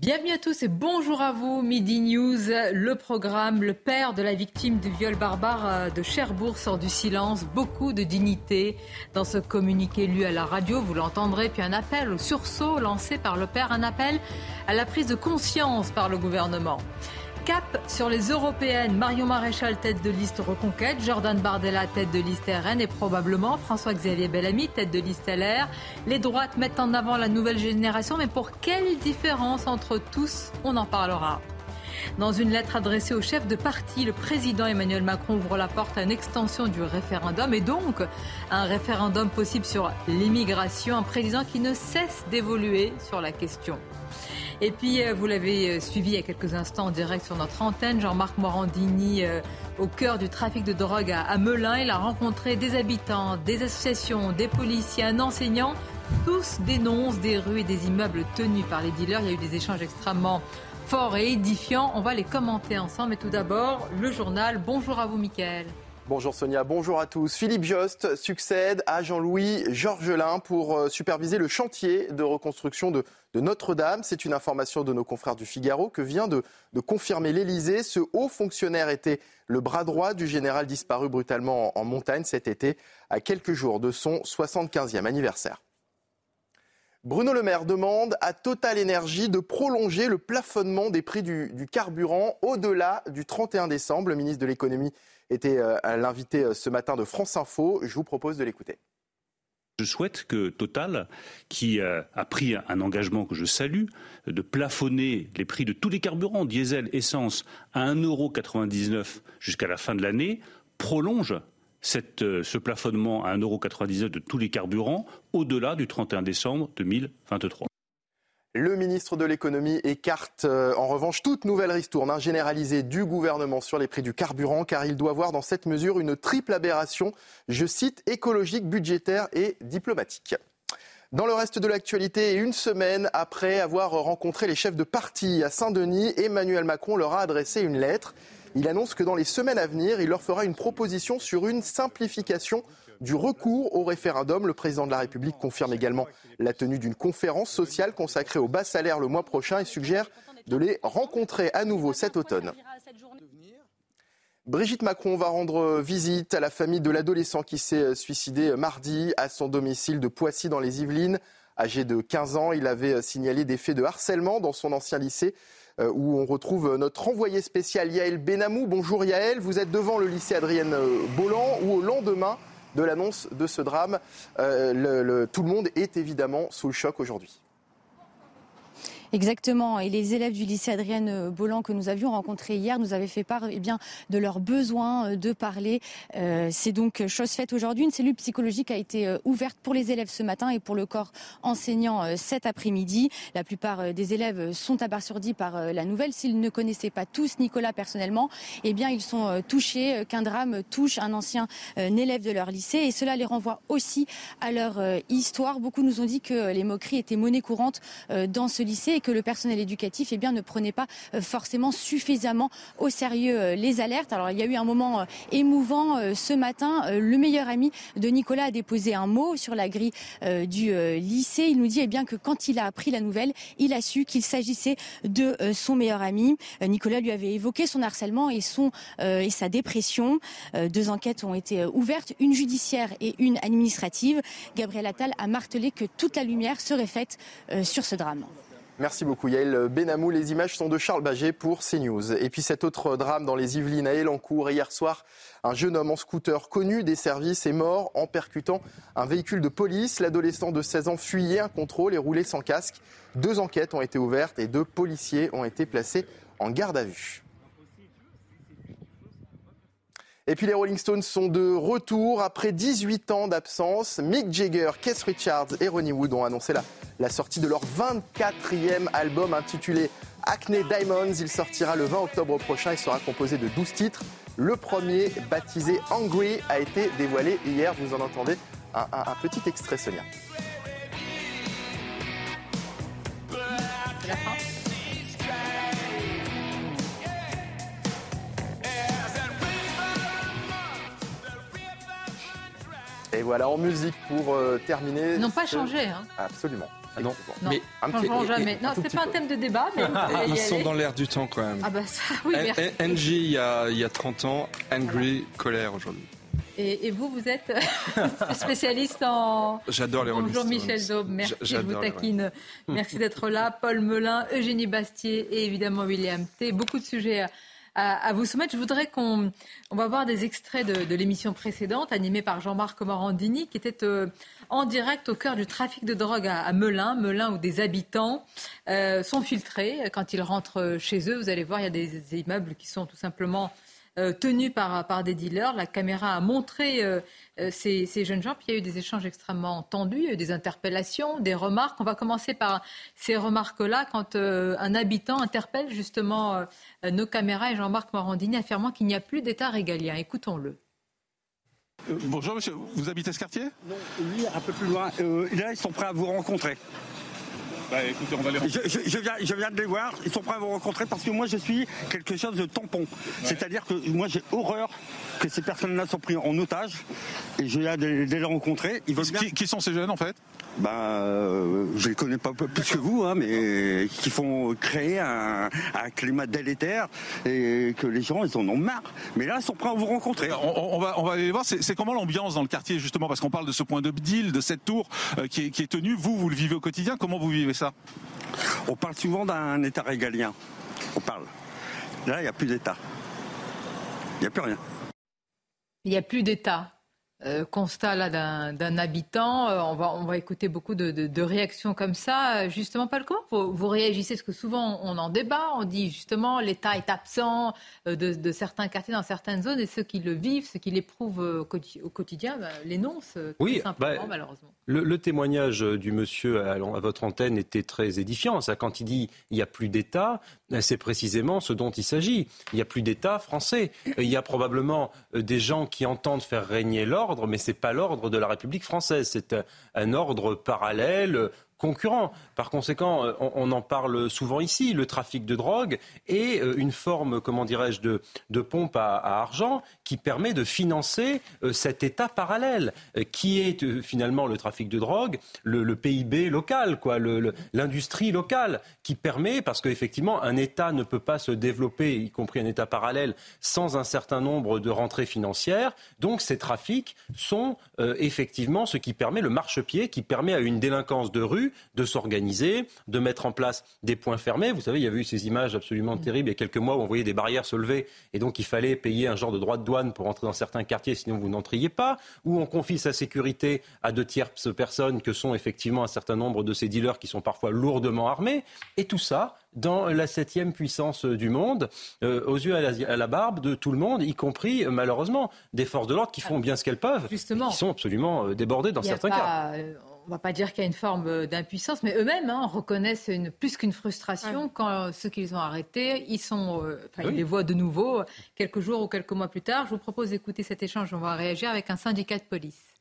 Bienvenue à tous et bonjour à vous. Midi News, le programme, le père de la victime du viol barbare euh, de Cherbourg sort du silence. Beaucoup de dignité dans ce communiqué lu à la radio, vous l'entendrez. Puis un appel au sursaut lancé par le père, un appel à la prise de conscience par le gouvernement. Cap sur les européennes. Marion Maréchal, tête de liste Reconquête. Jordan Bardella, tête de liste RN. Et probablement François-Xavier Bellamy, tête de liste LR. Les droites mettent en avant la nouvelle génération. Mais pour quelle différence entre tous On en parlera. Dans une lettre adressée au chef de parti, le président Emmanuel Macron ouvre la porte à une extension du référendum et donc un référendum possible sur l'immigration. Un président qui ne cesse d'évoluer sur la question. Et puis, euh, vous l'avez euh, suivi il y a quelques instants en direct sur notre antenne, Jean-Marc Morandini, euh, au cœur du trafic de drogue à Melun. Il a rencontré des habitants, des associations, des policiers, un enseignant. Tous dénoncent des rues et des immeubles tenus par les dealers. Il y a eu des échanges extrêmement forts et édifiants. On va les commenter ensemble. Mais tout d'abord, le journal. Bonjour à vous, Mickaël. Bonjour Sonia, bonjour à tous. Philippe Jost succède à Jean-Louis Georgelin pour euh, superviser le chantier de reconstruction de, Notre-Dame. C'est une information de nos confrères du Figaro que vient de, confirmer l'Elysée. Ce haut fonctionnaire était le bras droit du général disparu brutalement en, montagne cet été, à quelques jours de son 75e anniversaire. Bruno Le Maire demande à Total Énergie de prolonger le plafonnement des prix du, du carburant au-delà du 31 décembre. Le ministre de l'économie était euh, l'invité euh, ce matin de France Info. Je vous propose de l'écouter. Je souhaite que Total, qui euh, a pris un engagement que je salue, de plafonner les prix de tous les carburants, diesel, essence, à 1,99€ jusqu'à la fin de l'année, prolonge ce plafonnement à 1,99€ de tous les carburants au-delà du 31 décembre 2023. Le ministre de l'économie écarte euh, en revanche toute nouvelle ristourne généralisée du gouvernement sur les prix du carburant car il doit voir dans cette mesure une triple aberration, je cite, écologique, budgétaire et diplomatique. Dans le reste de l'actualité, une semaine après avoir rencontré les chefs de parti à Saint-Denis, Emmanuel Macron leur a adressé une lettre. Il annonce que dans les semaines à venir, il leur fera une proposition sur une simplification du recours au référendum. Le président de la République confirme également la tenue d'une conférence sociale consacrée aux bas salaires le mois prochain et suggère de les rencontrer à nouveau cet automne. Brigitte Macron va rendre visite à la famille de l'adolescent qui s'est suicidé mardi à son domicile de Poissy dans les Yvelines. Âgé de 15 ans, il avait signalé des faits de harcèlement dans son ancien lycée euh, où on retrouve notre envoyé spécial Yaël Benamou. Bonjour Yaël, vous êtes devant le lycée Adrienne Bolland où au lendemain de l'annonce de ce drame. Euh, tout le monde est évidemment sous le choc aujourd'hui. Exactement. Et les élèves du lycée Adrienne Bolland que nous avions rencontrés hier nous avaient fait part eh bien, de leur besoin euh, de parler. Euh, c'est donc chose faite aujourd'hui. Une cellule psychologique a été euh, ouverte pour les élèves ce matin et pour le corps enseignant cet après-midi. La plupart des élèves sont abasourdis par la nouvelle. S'ils ne connaissaient pas tous Nicolas personnellement, eh bien, ils sont touchés qu'un drame touche un ancien élève de leur lycée. Et cela les renvoie aussi à leur histoire. Beaucoup nous ont dit que les moqueries étaient monnaie courante dans ce lycée que le personnel éducatif eh bien, ne prenait pas euh, forcément suffisamment au sérieux euh, les alertes. Alors il y a eu un moment euh, émouvant ce matin. Le meilleur ami de Nicolas a déposé un mot sur la grille du lycée. Il nous dit eh bien, que quand il a appris la nouvelle, il a su qu'il s'agissait de son meilleur ami. Nicolas lui avait évoqué son harcèlement et, son, et sa dépression. Deux enquêtes ont été ouvertes, une judiciaire et une administrative. Gabriel Attal a martelé que toute la lumière serait faite sur ce drame. Merci beaucoup Yael Benamou. Les images sont de Charles Baget pour CNews. Et puis cet autre drame dans les Yvelines à Elancourt. Hier soir, un jeune homme en scooter connu des services est mort en percutant un véhicule de police. L'adolescent de 16 ans fuyait un contrôle et roulait sans casque. Deux enquêtes ont été ouvertes et deux policiers ont été placés en garde à vue. Et puis les Rolling Stones sont de retour après 18 ans d'absence. Mick Jagger, Keith Richards et Ronnie Wood ont annoncé la, sortie de leur 24e album intitulé Acne Diamonds. Il sortira le 20 octobre prochain et sera composé de 12 titres. Le premier, baptisé Angry, a été dévoilé hier. Vous en entendez un, petit extrait, Sonia. Et voilà, en musique pour euh, terminer. Ils n'ont pas ce- changé. Hein. Absolument. Ah non. Non, Mais un petit- changeront et- et- jamais. un Non, c'est pas un thème de débat, mais y Ils sont aller. dans l'air du temps quand même. Ah bah ça, oui, merci. NG il y, a, il y a 30 ans, Angry, colère aujourd'hui. Et, et vous, vous êtes spécialiste en... J'adore les Bonjour. Michel Daube, merci, je vous taquine. Merci d'être là. Paul Melun, Eugénie Bastier et évidemment William T. Beaucoup de sujets à, à- vous soumettre. Je voudrais qu'on on va voir des extraits de, l'émission précédente animée par Jean-Marc Morandini qui était euh, en direct au cœur du trafic de drogue à, Melun, Melun où des habitants euh, sont filtrés quand ils rentrent chez eux. Vous allez voir, il y a des, immeubles qui sont tout simplement tenus par, par des dealers. La caméra a montré euh, euh, ces, ces jeunes gens. Puis il y a eu des échanges extrêmement tendus, il y a eu des interpellations, des remarques. On va commencer par ces remarques-là quand euh, un habitant interpelle justement euh, nos caméras et Jean-Marc Morandini affirmant qu'il n'y a plus d'État régalien. Écoutons-le. Euh, bonjour monsieur, vous habitez ce quartier? Non, lui, un peu plus loin. Euh, là, ils sont prêts à vous rencontrer. Bah écoutez, on va les Je, je- je viens, je viens de les voir, ils sont prêts à vous rencontrer parce que moi, je suis quelque chose de tampon. C'est-à-dire que moi, j'ai horreur que ces personnes-là soient prises en otage et je viens de, de les rencontrer. Ils veulent bien. qui, qui sont ces jeunes en fait? Ben, euh, je les connais pas plus que vous, hein, mais qui font créer un, un climat délétère et que les gens, ils en ont marre. Mais là, ils sont prêts à vous rencontrer. on, va, on va aller les voir. C'est c'est comment l'ambiance dans le quartier justement Parce qu'on parle de ce point de deal, de cette tour euh, qui, est, qui est tenue. Vous, vous le vivez au quotidien. Comment vous vivez ça? On parle souvent d'un État régalien. On parle. Là, il n'y a plus d'État. Il n'y a plus rien. Il n'y a plus d'État. Euh, constat là d'un habitant. Euh, on, va, on va écouter beaucoup de, de- de réactions comme ça. Euh, Justement, comment vous, vous réagissez? Parce que souvent, on en débat. On dit justement l'État est absent euh, de, de certains quartiers, dans certaines zones, et ceux qui le vivent, ceux qui l'éprouvent au, quoti- au quotidien, bah, l'énoncent Oui, simplement, bah, malheureusement. Le, le témoignage du monsieur à, à votre antenne était très édifiant. Ça, quand il dit il n'y a plus d'État, euh, c'est précisément ce dont il s'agit. Il n'y a plus d'État français. Il y a probablement des gens qui entendent faire régner l'ordre, mais c'est pas l'ordre de la République française. C'est un ordre parallèle. Euh, concurrent. Par conséquent, euh, on, en parle souvent ici, le trafic de drogue est euh, une forme, comment dirais-je, de, de pompe à, argent qui permet de financer euh, cet État parallèle, qui est finalement le trafic de drogue, le, PIB local, quoi, l'industrie locale, qui permet, parce qu'effectivement, un État ne peut pas se développer, y compris un État parallèle, sans un certain nombre de rentrées financières. Donc ces trafics sont effectivement ce qui permet le marchepied, qui permet à une délinquance de rue de s'organiser, de mettre en place des points fermés. Vous savez, il y avait eu ces images absolument terribles il y a quelques mois où on voyait des barrières se lever et donc il fallait payer un genre de droit de douane pour entrer dans certains quartiers, sinon vous n'entriez pas, où on confie sa sécurité à de tierces personnes que sont effectivement un certain nombre de ces dealers qui sont parfois lourdement armés, et tout ça dans la septième puissance du monde, euh, aux yeux à la, à la barbe de tout le monde, y compris euh, malheureusement des forces de l'ordre qui font bien ce qu'elles peuvent, Justement. qui sont absolument euh, débordées dans certains cas. pas, euh, on ne va pas dire qu'il y a une forme euh, d'impuissance, mais eux-mêmes hein, reconnaissent une, plus qu'une frustration quand euh, ceux qu'ils ont arrêtés, ils, sont, euh, enfin, ils les voient de nouveau quelques jours ou quelques mois plus tard. Je vous propose d'écouter cet échange. On va réagir avec un syndicat de police.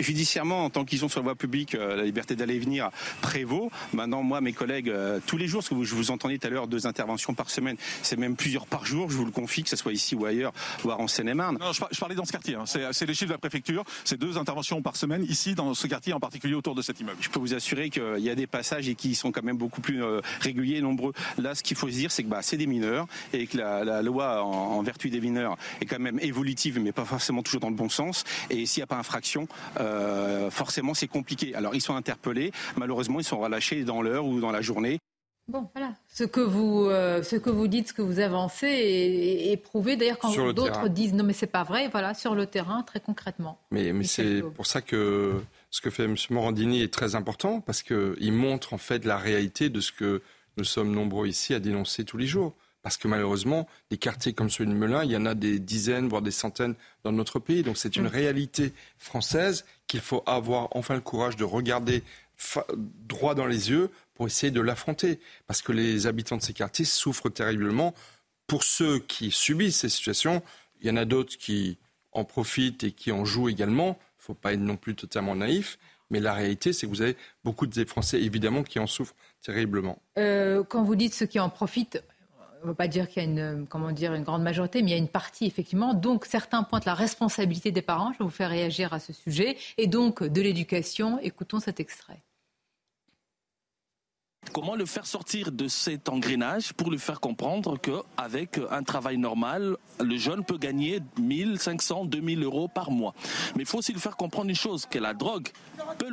Judiciairement, en tant qu'ils sont sur la voie publique, euh, la liberté d'aller et venir prévaut. Maintenant, moi, mes collègues, euh, tous les jours, parce que vous- je vous entendais tout à l'heure, deux interventions par semaine, c'est même plusieurs par jour, je vous le confie, que ce soit ici ou ailleurs, voire en Seine-et-Marne. Non, je, par- je parlais dans ce quartier. hein. C'est c'est les chiffres de la préfecture. C'est deux interventions par semaine ici dans ce quartier, en particulier autour de cet immeuble. Je peux vous assurer qu'il y a des passages et qui sont quand même beaucoup plus euh, réguliers et nombreux. Là, ce qu'il faut se dire, c'est que bah, c'est des mineurs et que la, la loi en, en vertu des mineurs est quand même évolutive, mais pas forcément toujours dans le bon sens. Et s'il n'y a pas infraction, euh, forcément, c'est compliqué. Alors, ils sont interpellés. Malheureusement, ils sont relâchés dans l'heure ou dans la journée. Bon, voilà. Ce que vous, euh, ce que vous dites, ce que vous avancez est, est prouvé. D'ailleurs, quand d'autres disent non, mais c'est pas vrai, voilà, sur le terrain, très concrètement. Mais, c'est pour ça que ce que fait M. Morandini est très important, parce qu'il montre en fait la réalité de ce que nous sommes nombreux ici à dénoncer tous les jours. Parce que malheureusement, des quartiers comme celui de Melun, il y en a des dizaines, voire des centaines dans notre pays. Donc c'est une mm. réalité française qu'il faut avoir enfin le courage de regarder droit dans les yeux pour essayer de l'affronter. Parce que les habitants de ces quartiers souffrent terriblement. Pour ceux qui subissent ces situations, il y en a d'autres qui en profitent et qui en jouent également. Il ne faut pas être non plus totalement naïf. Mais la réalité, c'est que vous avez beaucoup de Français, évidemment, qui en souffrent terriblement. Euh, quand vous dites ceux qui en profitent, on ne va pas dire qu'il y a une, comment dire, une grande majorité, mais il y a une partie, effectivement. Donc, certains pointent la responsabilité des parents. Je vais vous faire réagir à ce sujet. Et donc, de l'éducation. Écoutons cet extrait. Comment le faire sortir de cet engrenage pour lui faire comprendre qu'avec un travail normal, le jeune peut gagner 1500, 2000 euros par mois. Mais il faut aussi lui faire comprendre une chose, que la drogue peut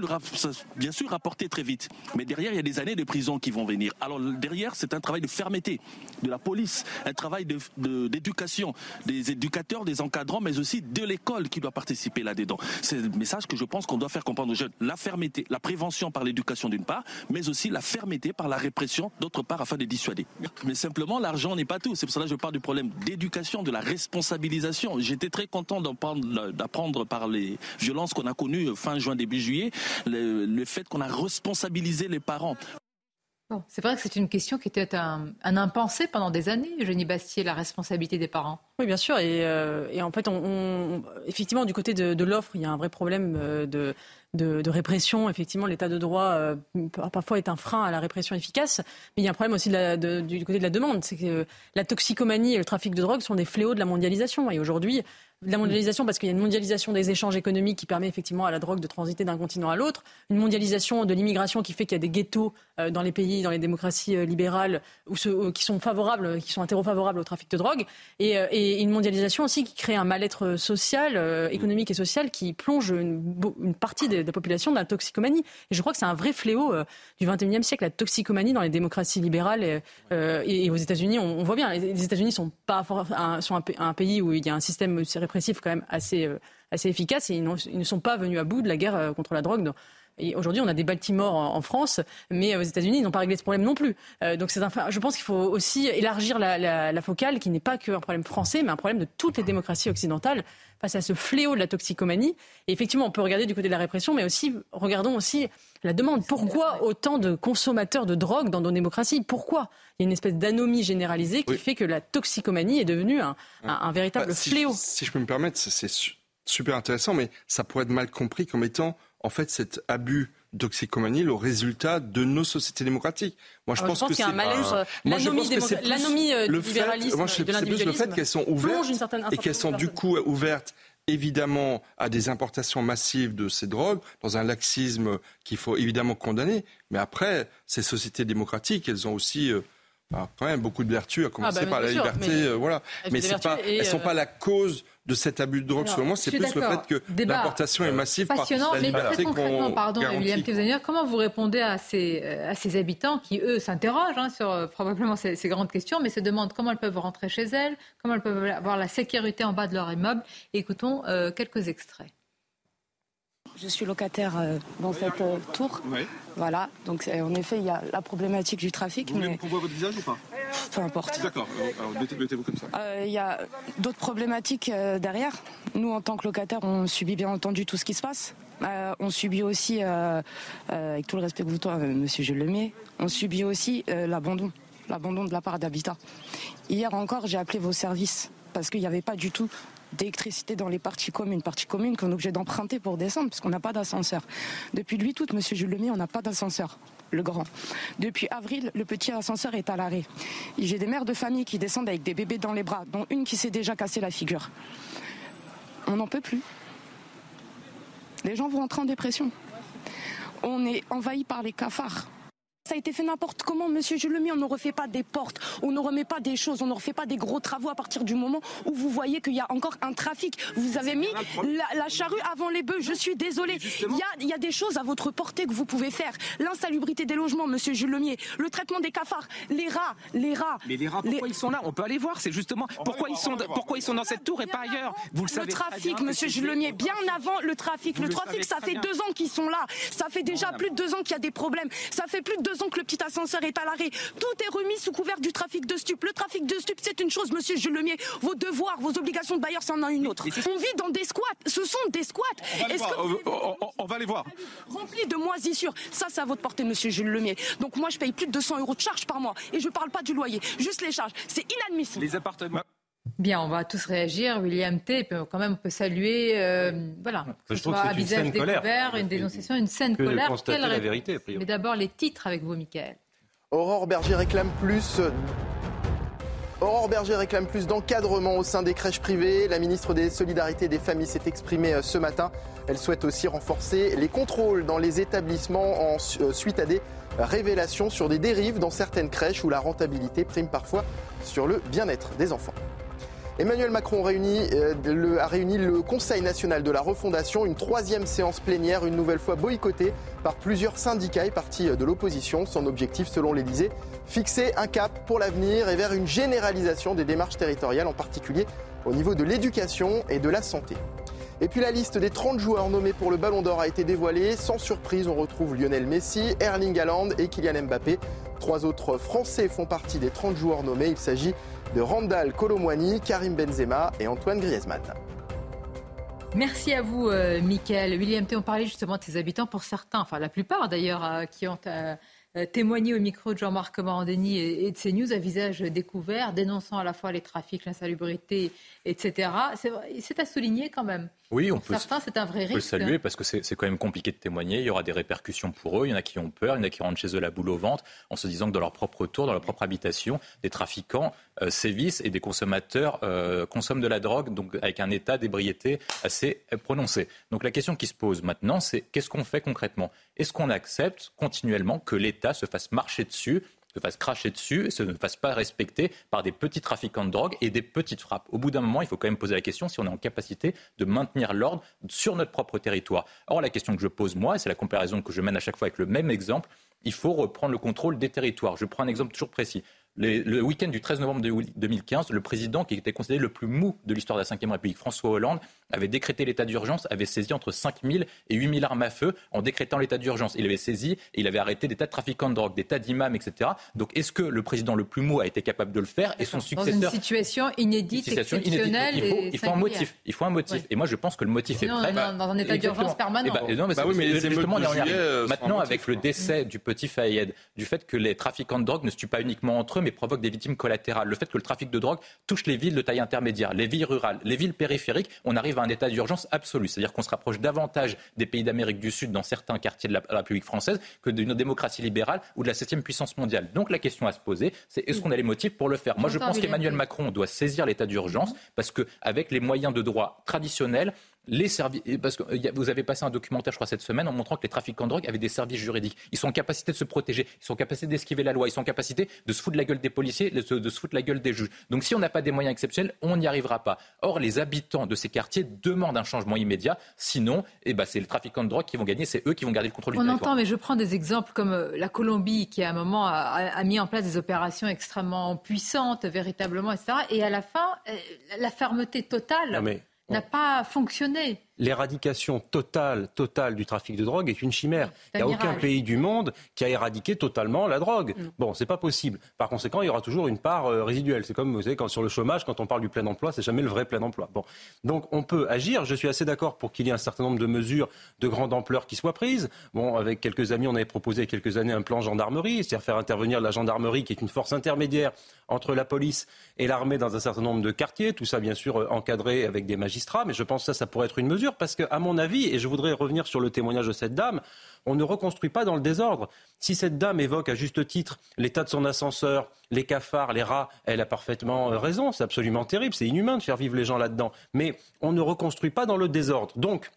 bien sûr rapporter très vite. Mais derrière, il y a des années de prison qui vont venir. Alors derrière, c'est un travail de fermeté de la police, un travail d'éducation, de, des éducateurs, des encadrants, mais aussi de l'école qui doit participer là-dedans. C'est le message que je pense qu'on doit faire comprendre aux jeunes. La fermeté, la prévention par l'éducation d'une part, mais aussi la fermeté par la répression, d'autre part, afin de dissuader. Mais simplement, l'argent n'est pas tout. C'est pour cela que je parle du problème d'éducation, de la responsabilisation. J'étais très content d'apprendre par les violences qu'on a connues fin juin, début juillet, le, fait qu'on a responsabilisé les parents. c'est vrai que c'est une question qui était un, impensé pendant des années, Jenny Bastier, la responsabilité des parents. Oui, bien sûr. Et, euh, en fait, on, effectivement, du côté de l'offre, il y a un vrai problème euh, de, de, répression. Effectivement, l'état de droit euh, parfois est un frein à la répression efficace. Mais il y a un problème aussi du côté de la demande. C'est que la toxicomanie et le trafic de drogue sont des fléaux de la mondialisation. Et aujourd'hui, la mondialisation parce qu'il y a une mondialisation des échanges économiques qui permet effectivement à la drogue de transiter d'un continent à l'autre, une mondialisation de l'immigration qui fait qu'il y a des ghettos euh, dans les pays, dans les démocraties euh, libérales ou qui sont favorables, qui sont favorables au trafic de drogue, et, une mondialisation aussi qui crée un mal-être social, économique et social qui plonge une, partie de la population de la toxicomanie. Et je crois que c'est un vrai fléau euh, du XXIe siècle, la toxicomanie dans les démocraties libérales et, euh, aux États-Unis. On, voit bien, les États-Unis sont pas un, sont un, pays où il y a un système répressif quand même assez, euh, assez efficace et ils, ne sont pas venus à bout de la guerre contre la drogue. Aujourd'hui, on a des Baltimore en, France, mais aux États-Unis, ils n'ont pas réglé ce problème non plus. donc, c'est je pense qu'il faut aussi élargir la, la focale, qui n'est pas qu'un problème français, mais un problème de toutes les démocraties occidentales face à ce fléau de la toxicomanie. Et effectivement, on peut regarder du côté de la répression, mais aussi, regardons aussi la demande. Pourquoi autant de consommateurs de drogue dans nos démocraties? Pourquoi? Il y a une espèce d'anomie généralisée qui fait que la toxicomanie est devenue un, véritable bah, fléau. Si je peux me permettre, c'est super intéressant, mais ça pourrait être mal compris comme étant, en fait, cet abus toxicomanie le résultat de nos sociétés démocratiques. Moi, je, pense, que c'est un malaise. L'anomie euh, du libéralisme, moi, je, de plus le fait qu'elles sont ouvertes et qu'elles sont du coup ouvertes évidemment à des importations massives de ces drogues, dans un laxisme qu'il faut évidemment condamner. Mais après, ces sociétés démocratiques, elles ont aussi euh, bah, quand même beaucoup de vertus, à commencer ah bah, par la liberté. Mais, euh, voilà. Mais elles ne sont pas la cause de cet abus de drogue, selon moi, c'est plus le fait que l'importation est massive Passionnant, par mais très concrètement, pardon, William comment vous répondez à ces, euh, à ces habitants qui, eux, s'interrogent hein, sur euh, probablement ces, grandes questions, mais se demandent comment elles peuvent rentrer chez elles, comment elles peuvent avoir la sécurité en bas de leur immeuble. Écoutons euh, quelques extraits. Je suis locataire dans cette tour. Voilà, donc en effet, il y a la problématique du trafic. Vous mais... voulez qu'on votre visage ou pas? Peu importe. D'accord, alors mettez-vous comme ça. Euh, il y a d'autres problématiques euh, derrière. Nous, en tant que locataires, on subit bien entendu tout ce qui se passe. Euh, on subit aussi, avec tout le respect que vous toi, monsieur Jules Lemay, on subit aussi l'abandon, l'abandon de la part d'Habitat. Hier encore, j'ai appelé vos services parce qu'il n'y avait pas du tout d'électricité dans les parties communes, parties communes qu'on est obligé d'emprunter pour descendre parce qu'on n'a pas d'ascenseur. Depuis le 8 août, monsieur Jules Lemay, on n'a pas d'ascenseur le grand. Depuis avril, le petit ascenseur est à l'arrêt. J'ai des mères de famille qui descendent avec des bébés dans les bras, dont une qui s'est déjà cassé la figure. On n'en peut plus. Les gens vont entrer en dépression. On est envahi par les cafards. Ça a été fait n'importe comment, monsieur Jules Lemay. On ne refait pas des portes, on ne remet pas des choses, on ne refait pas des gros travaux à partir du moment où vous voyez qu'il y a encore un trafic. Vous avez mis la, charrue avant les bœufs. Je suis désolé. Il y, a, des choses à votre portée que vous pouvez faire. L'insalubrité des logements, monsieur Jules Lemier. Le traitement des cafards. Les rats. Les rats. Mais les rats, pourquoi ils sont là? On peut aller voir. C'est justement pourquoi ils sont, pourquoi ils sont dans cette tour et pas ailleurs. Vous le, savez. Le trafic, monsieur Jules Lemier. Bien avant le trafic. le, trafic, ça fait deux ans qu'ils sont là. Ça fait déjà plus de deux ans qu'il y a des problèmes. Ça fait plus de deux que le petit ascenseur est à l'arrêt. Tout est remis sous couvert du trafic de stupes. Le trafic de stupes, c'est une chose, monsieur Jules Lemier. Vos devoirs, vos obligations de bailleur, c'en a une autre. On vit dans des squats. Ce sont des squats. On va les voir. On, on- on va les voir. Remplis de moisissures. Ça, c'est à votre portée, monsieur Jules Lemier. Donc moi, je paye plus de 200 euros de charges par mois. Et je parle pas du loyer, juste les charges. C'est inadmissible. Les appartements. Bien, on va tous réagir. William T, peut- quand même, on peut saluer, euh, voilà, que Je ce trouve soit que à c'est une découvert, une dénonciation, une scène Que de colère. Quelle la vérité, a priori. Mais d'abord, les titres avec vous, Michael. Aurore Berger réclame plus. Aurore Berger réclame plus d'encadrement au sein des crèches privées. La ministre des Solidarités et des Familles s'est exprimée euh, ce matin. Elle souhaite aussi renforcer les contrôles dans les établissements en su- euh, suite à des révélations sur des dérives dans certaines crèches où la rentabilité prime parfois sur le bien-être des enfants. Emmanuel Macron euh, a réuni le Conseil national de la refondation, une troisième séance plénière, une nouvelle fois boycottée par plusieurs syndicats et partis de l'opposition. Son objectif, selon l'Elysée, fixer un cap pour l'avenir et vers une généralisation des démarches territoriales, en particulier au niveau de l'éducation et de la santé. Et puis la liste des 30 joueurs nommés pour le Ballon d'Or a été dévoilée. Sans surprise, on retrouve Lionel Messi, Erling Haaland et Kylian Mbappé. Trois autres Français font partie des 30 joueurs nommés. Il s'agit de Randall Colomwani, Karim Benzema et Antoine Griezmann. Merci à vous, euh, Michael. William T, on parlait justement de ces habitants, pour certains, enfin la plupart d'ailleurs, euh, qui ont euh, témoigné au micro de Jean-Marc Morandini et, et de CNews à visage découvert, dénonçant à la fois les trafics, l'insalubrité, etc. C'est à souligner quand même. Oui, on Pour peut, certains, c'est un vrai on peut le risque. saluer parce que c'est c'est quand même compliqué de témoigner. Il y aura des répercussions pour eux. Il y en a qui ont peur, il y en a qui rentrent chez eux la boule au ventre en se disant que dans leur propre tour, dans leur propre habitation, des trafiquants euh, sévissent et des consommateurs euh, consomment de la drogue, donc avec un état d'ébriété assez euh, prononcé. Donc la question qui se pose maintenant, c'est qu'est-ce qu'on fait concrètement? Est-ce qu'on accepte continuellement que l'État se fasse marcher dessus se fasse cracher dessus et se ne fasse pas respecter par des petits trafiquants de drogue et des petites frappes. Au bout d'un moment, il faut quand même poser la question si on est en capacité de maintenir l'ordre sur notre propre territoire. Or, la question que je pose moi, c'est la comparaison que je mène à chaque fois avec le même exemple, il faut reprendre le contrôle des territoires. Je prends un exemple toujours précis. Le week-end du 13 novembre de- 2015, le président qui était considéré le plus mou de l'histoire de la Ve République, François Hollande, avait décrété l'état d'urgence, avait saisi entre 5 000 et 8 000 armes à feu en décrétant l'état d'urgence. Il avait saisi et il avait arrêté des tas de trafiquants de drogue, des tas d'imams, etc. Donc est-ce que le président le plus mou a été capable de le faire et son Dans une successeur situation inédite, situation inédite. exceptionnelle Il faut, il faut un motif. Il faut un motif. Ouais. Et moi, je pense que le motif Sinon, est prêt. dans- dans un état d'urgence permanent. Ben, non, mais Bah oui, mais les justement, on juillet, euh, Maintenant, motif, avec le décès du petit Fayed, du fait que les trafiquants de drogue ne se tuent pas uniquement entre eux, mais provoquent des victimes collatérales, le fait que le trafic de drogue touche les villes de taille intermédiaire, les villes rurales, les villes périphériques, on arrive à un état d'urgence absolu. C'est-à-dire qu'on se rapproche davantage des pays d'Amérique du Sud dans certains quartiers de la République française que d'une démocratie libérale ou de la septième puissance mondiale. Donc la question à se poser, c'est est-ce qu'on a les motifs pour le faire? Moi, je pense qu'Emmanuel. Macron doit saisir l'état d'urgence parce qu'avec les moyens de droit traditionnels, les services, parce que euh, vous avez passé un documentaire, je crois, cette semaine, en montrant que les trafiquants de drogue avaient des services juridiques. Ils sont en capacité de se protéger, ils sont en capacité d'esquiver la loi, ils sont en capacité de se foutre de la gueule des policiers, de se, de se foutre de la gueule des juges. Donc si on n'a pas des moyens exceptionnels, on n'y arrivera pas. Or, les habitants de ces quartiers demandent un changement immédiat. Sinon, eh ben, c'est les trafiquants de drogue qui vont gagner, c'est eux qui vont garder le contrôle du On territoire. entend, mais je prends des exemples comme euh, la Colombie, qui à un moment a, a- a mis en place des opérations extrêmement puissantes, véritablement, etc. Et à la fin, euh, la fermeté totale Non, mais n'a pas fonctionné. L'éradication totale, totale du trafic de drogue est une chimère. Il n'y a aucun pays du monde qui a éradiqué totalement la drogue. Bon, c'est pas possible. Par conséquent, il y aura toujours une part euh, résiduelle. C'est comme, vous savez, quand sur le chômage, quand on parle du plein emploi, c'est jamais le vrai plein emploi. Bon. Donc, on peut agir. Je suis assez d'accord pour qu'il y ait un certain nombre de mesures de grande ampleur qui soient prises. Bon, avec quelques amis, on avait proposé il y a quelques années un plan gendarmerie, c'est-à-dire faire intervenir la gendarmerie, qui est une force intermédiaire entre la police et l'armée dans un certain nombre de quartiers. Tout ça, bien sûr, euh, encadré avec des magistrats. Mais je pense que ça, ça pourrait être une mesure parce que, à mon avis, et je voudrais revenir sur le témoignage de cette dame, on ne reconstruit pas dans le désordre. Si cette dame évoque à juste titre l'état de son ascenseur, les cafards, les rats, elle a parfaitement euh, raison. C'est absolument terrible. C'est inhumain de faire vivre les gens là-dedans. Mais on ne reconstruit pas dans le désordre. Donc,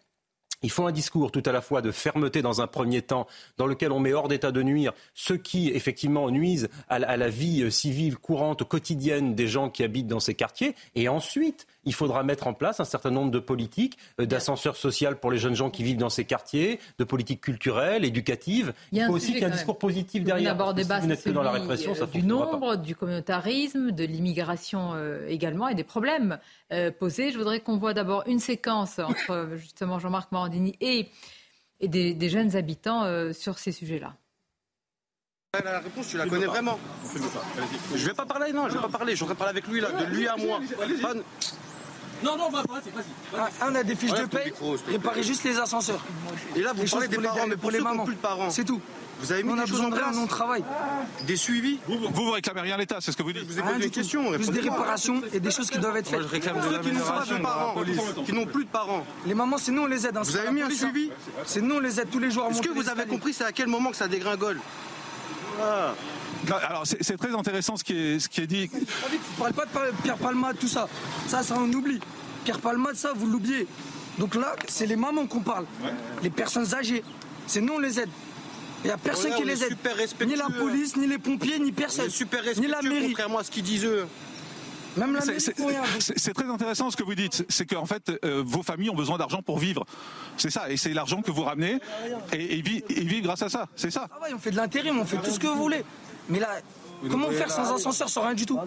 il faut un discours tout à la fois de fermeté dans un premier temps, dans lequel on met hors d'état de nuire ceux qui, effectivement, nuisent à la, à la vie euh, civile courante, quotidienne des gens qui habitent dans ces quartiers. Et ensuite, il faudra mettre en place un certain nombre de politiques, euh, d'ascenseur social pour les jeunes gens qui vivent dans ces quartiers, de politiques culturelles, éducatives. Il y a Il faut aussi qu'il y ait un discours positif derrière. que pas si vous n'êtes que dans la répression, euh, ça du fonctionnera pas. nombre, du communautarisme, de l'immigration euh, également et des problèmes euh, posés. Je voudrais qu'on voit d'abord une séquence entre euh, justement Jean-Marc Morandini et, et des, des jeunes habitants euh, sur ces sujets-là. La réponse, tu la connais vraiment. Je vais pas parler, non, je vais pas parler. Je suis en train de parler avec lui, là, de lui à moi. Pas- Non, non, vas-y, vas-y. Ah, on a des fiches de paye, réparez juste les ascenseurs. Et là, vous parlez des parents, mais pour les mamans. plus de parents. C'est tout. Vous avez mis On a des choses besoin en de rien, place. on travaille. Des suivis Vous, vous, vous réclamez rien à l'État, c'est ce que vous dites vous ai Rien posé du une tout. question. Juste des réparations et des choses qui doivent être faites. Pour ceux qui n'ont pas de parents, qui n'ont plus de parents. Les mamans, c'est nous, on les aide. hein. Vous C'est avez mis un suivi C'est nous, on les aide tous les jours Est-ce que vous avez compris c'est à quel moment que ça dégringole Ah. Non, Alors c'est très intéressant ce qui est, ce qui est dit. Je parle pas de Pierre Palmade, tout ça. Ça, ça, on oublie. Pierre Palmade, ça, vous l'oubliez. Donc là, c'est les mamans qu'on parle. Les personnes âgées. C'est nous, on les aide. Il n'y a personne qui les aide. super Ni la police, ni les pompiers, ni On personne. est super Ni la mairie. contrairement à ce qu'ils disent eux. Même la C'est- mairie, C'est pour rien. c'est- c'est très intéressant ce que vous dites. C'est qu'en fait, euh, vos familles ont besoin d'argent pour vivre. C'est ça. Et c'est l'argent que vous ramenez. Et ils vivent, grâce à ça. C'est ça. Ah ouais, on fait de l'intérim, on fait tout ce que vous voulez. Mais là, comment faire sans ascenseur, sans rien du tout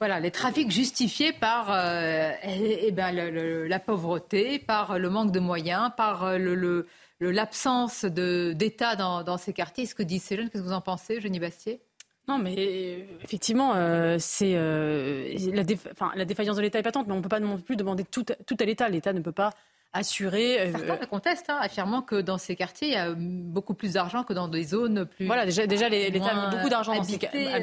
Voilà, les trafics justifiés par euh, eh, eh ben, le- le- la pauvreté, par le manque de moyens, par euh, le- le- le- l'absence d'État dans, dans ces quartiers. Ce que disent ces jeunes, qu'est-ce que vous en pensez, Jenny Bastier? Non, mais euh, effectivement, euh, c'est euh, la, défa- enfin, la défaillance de l'État est patente, mais on ne peut pas non plus demander tout, à- tout à l'État. L'État ne peut pas assurer. euh, Certains le contestent, hein, affirmant que dans ces quartiers, il y a beaucoup plus d'argent que dans des zones plus. Voilà, déjà, déjà l'État a mis beaucoup d'argent dans ces,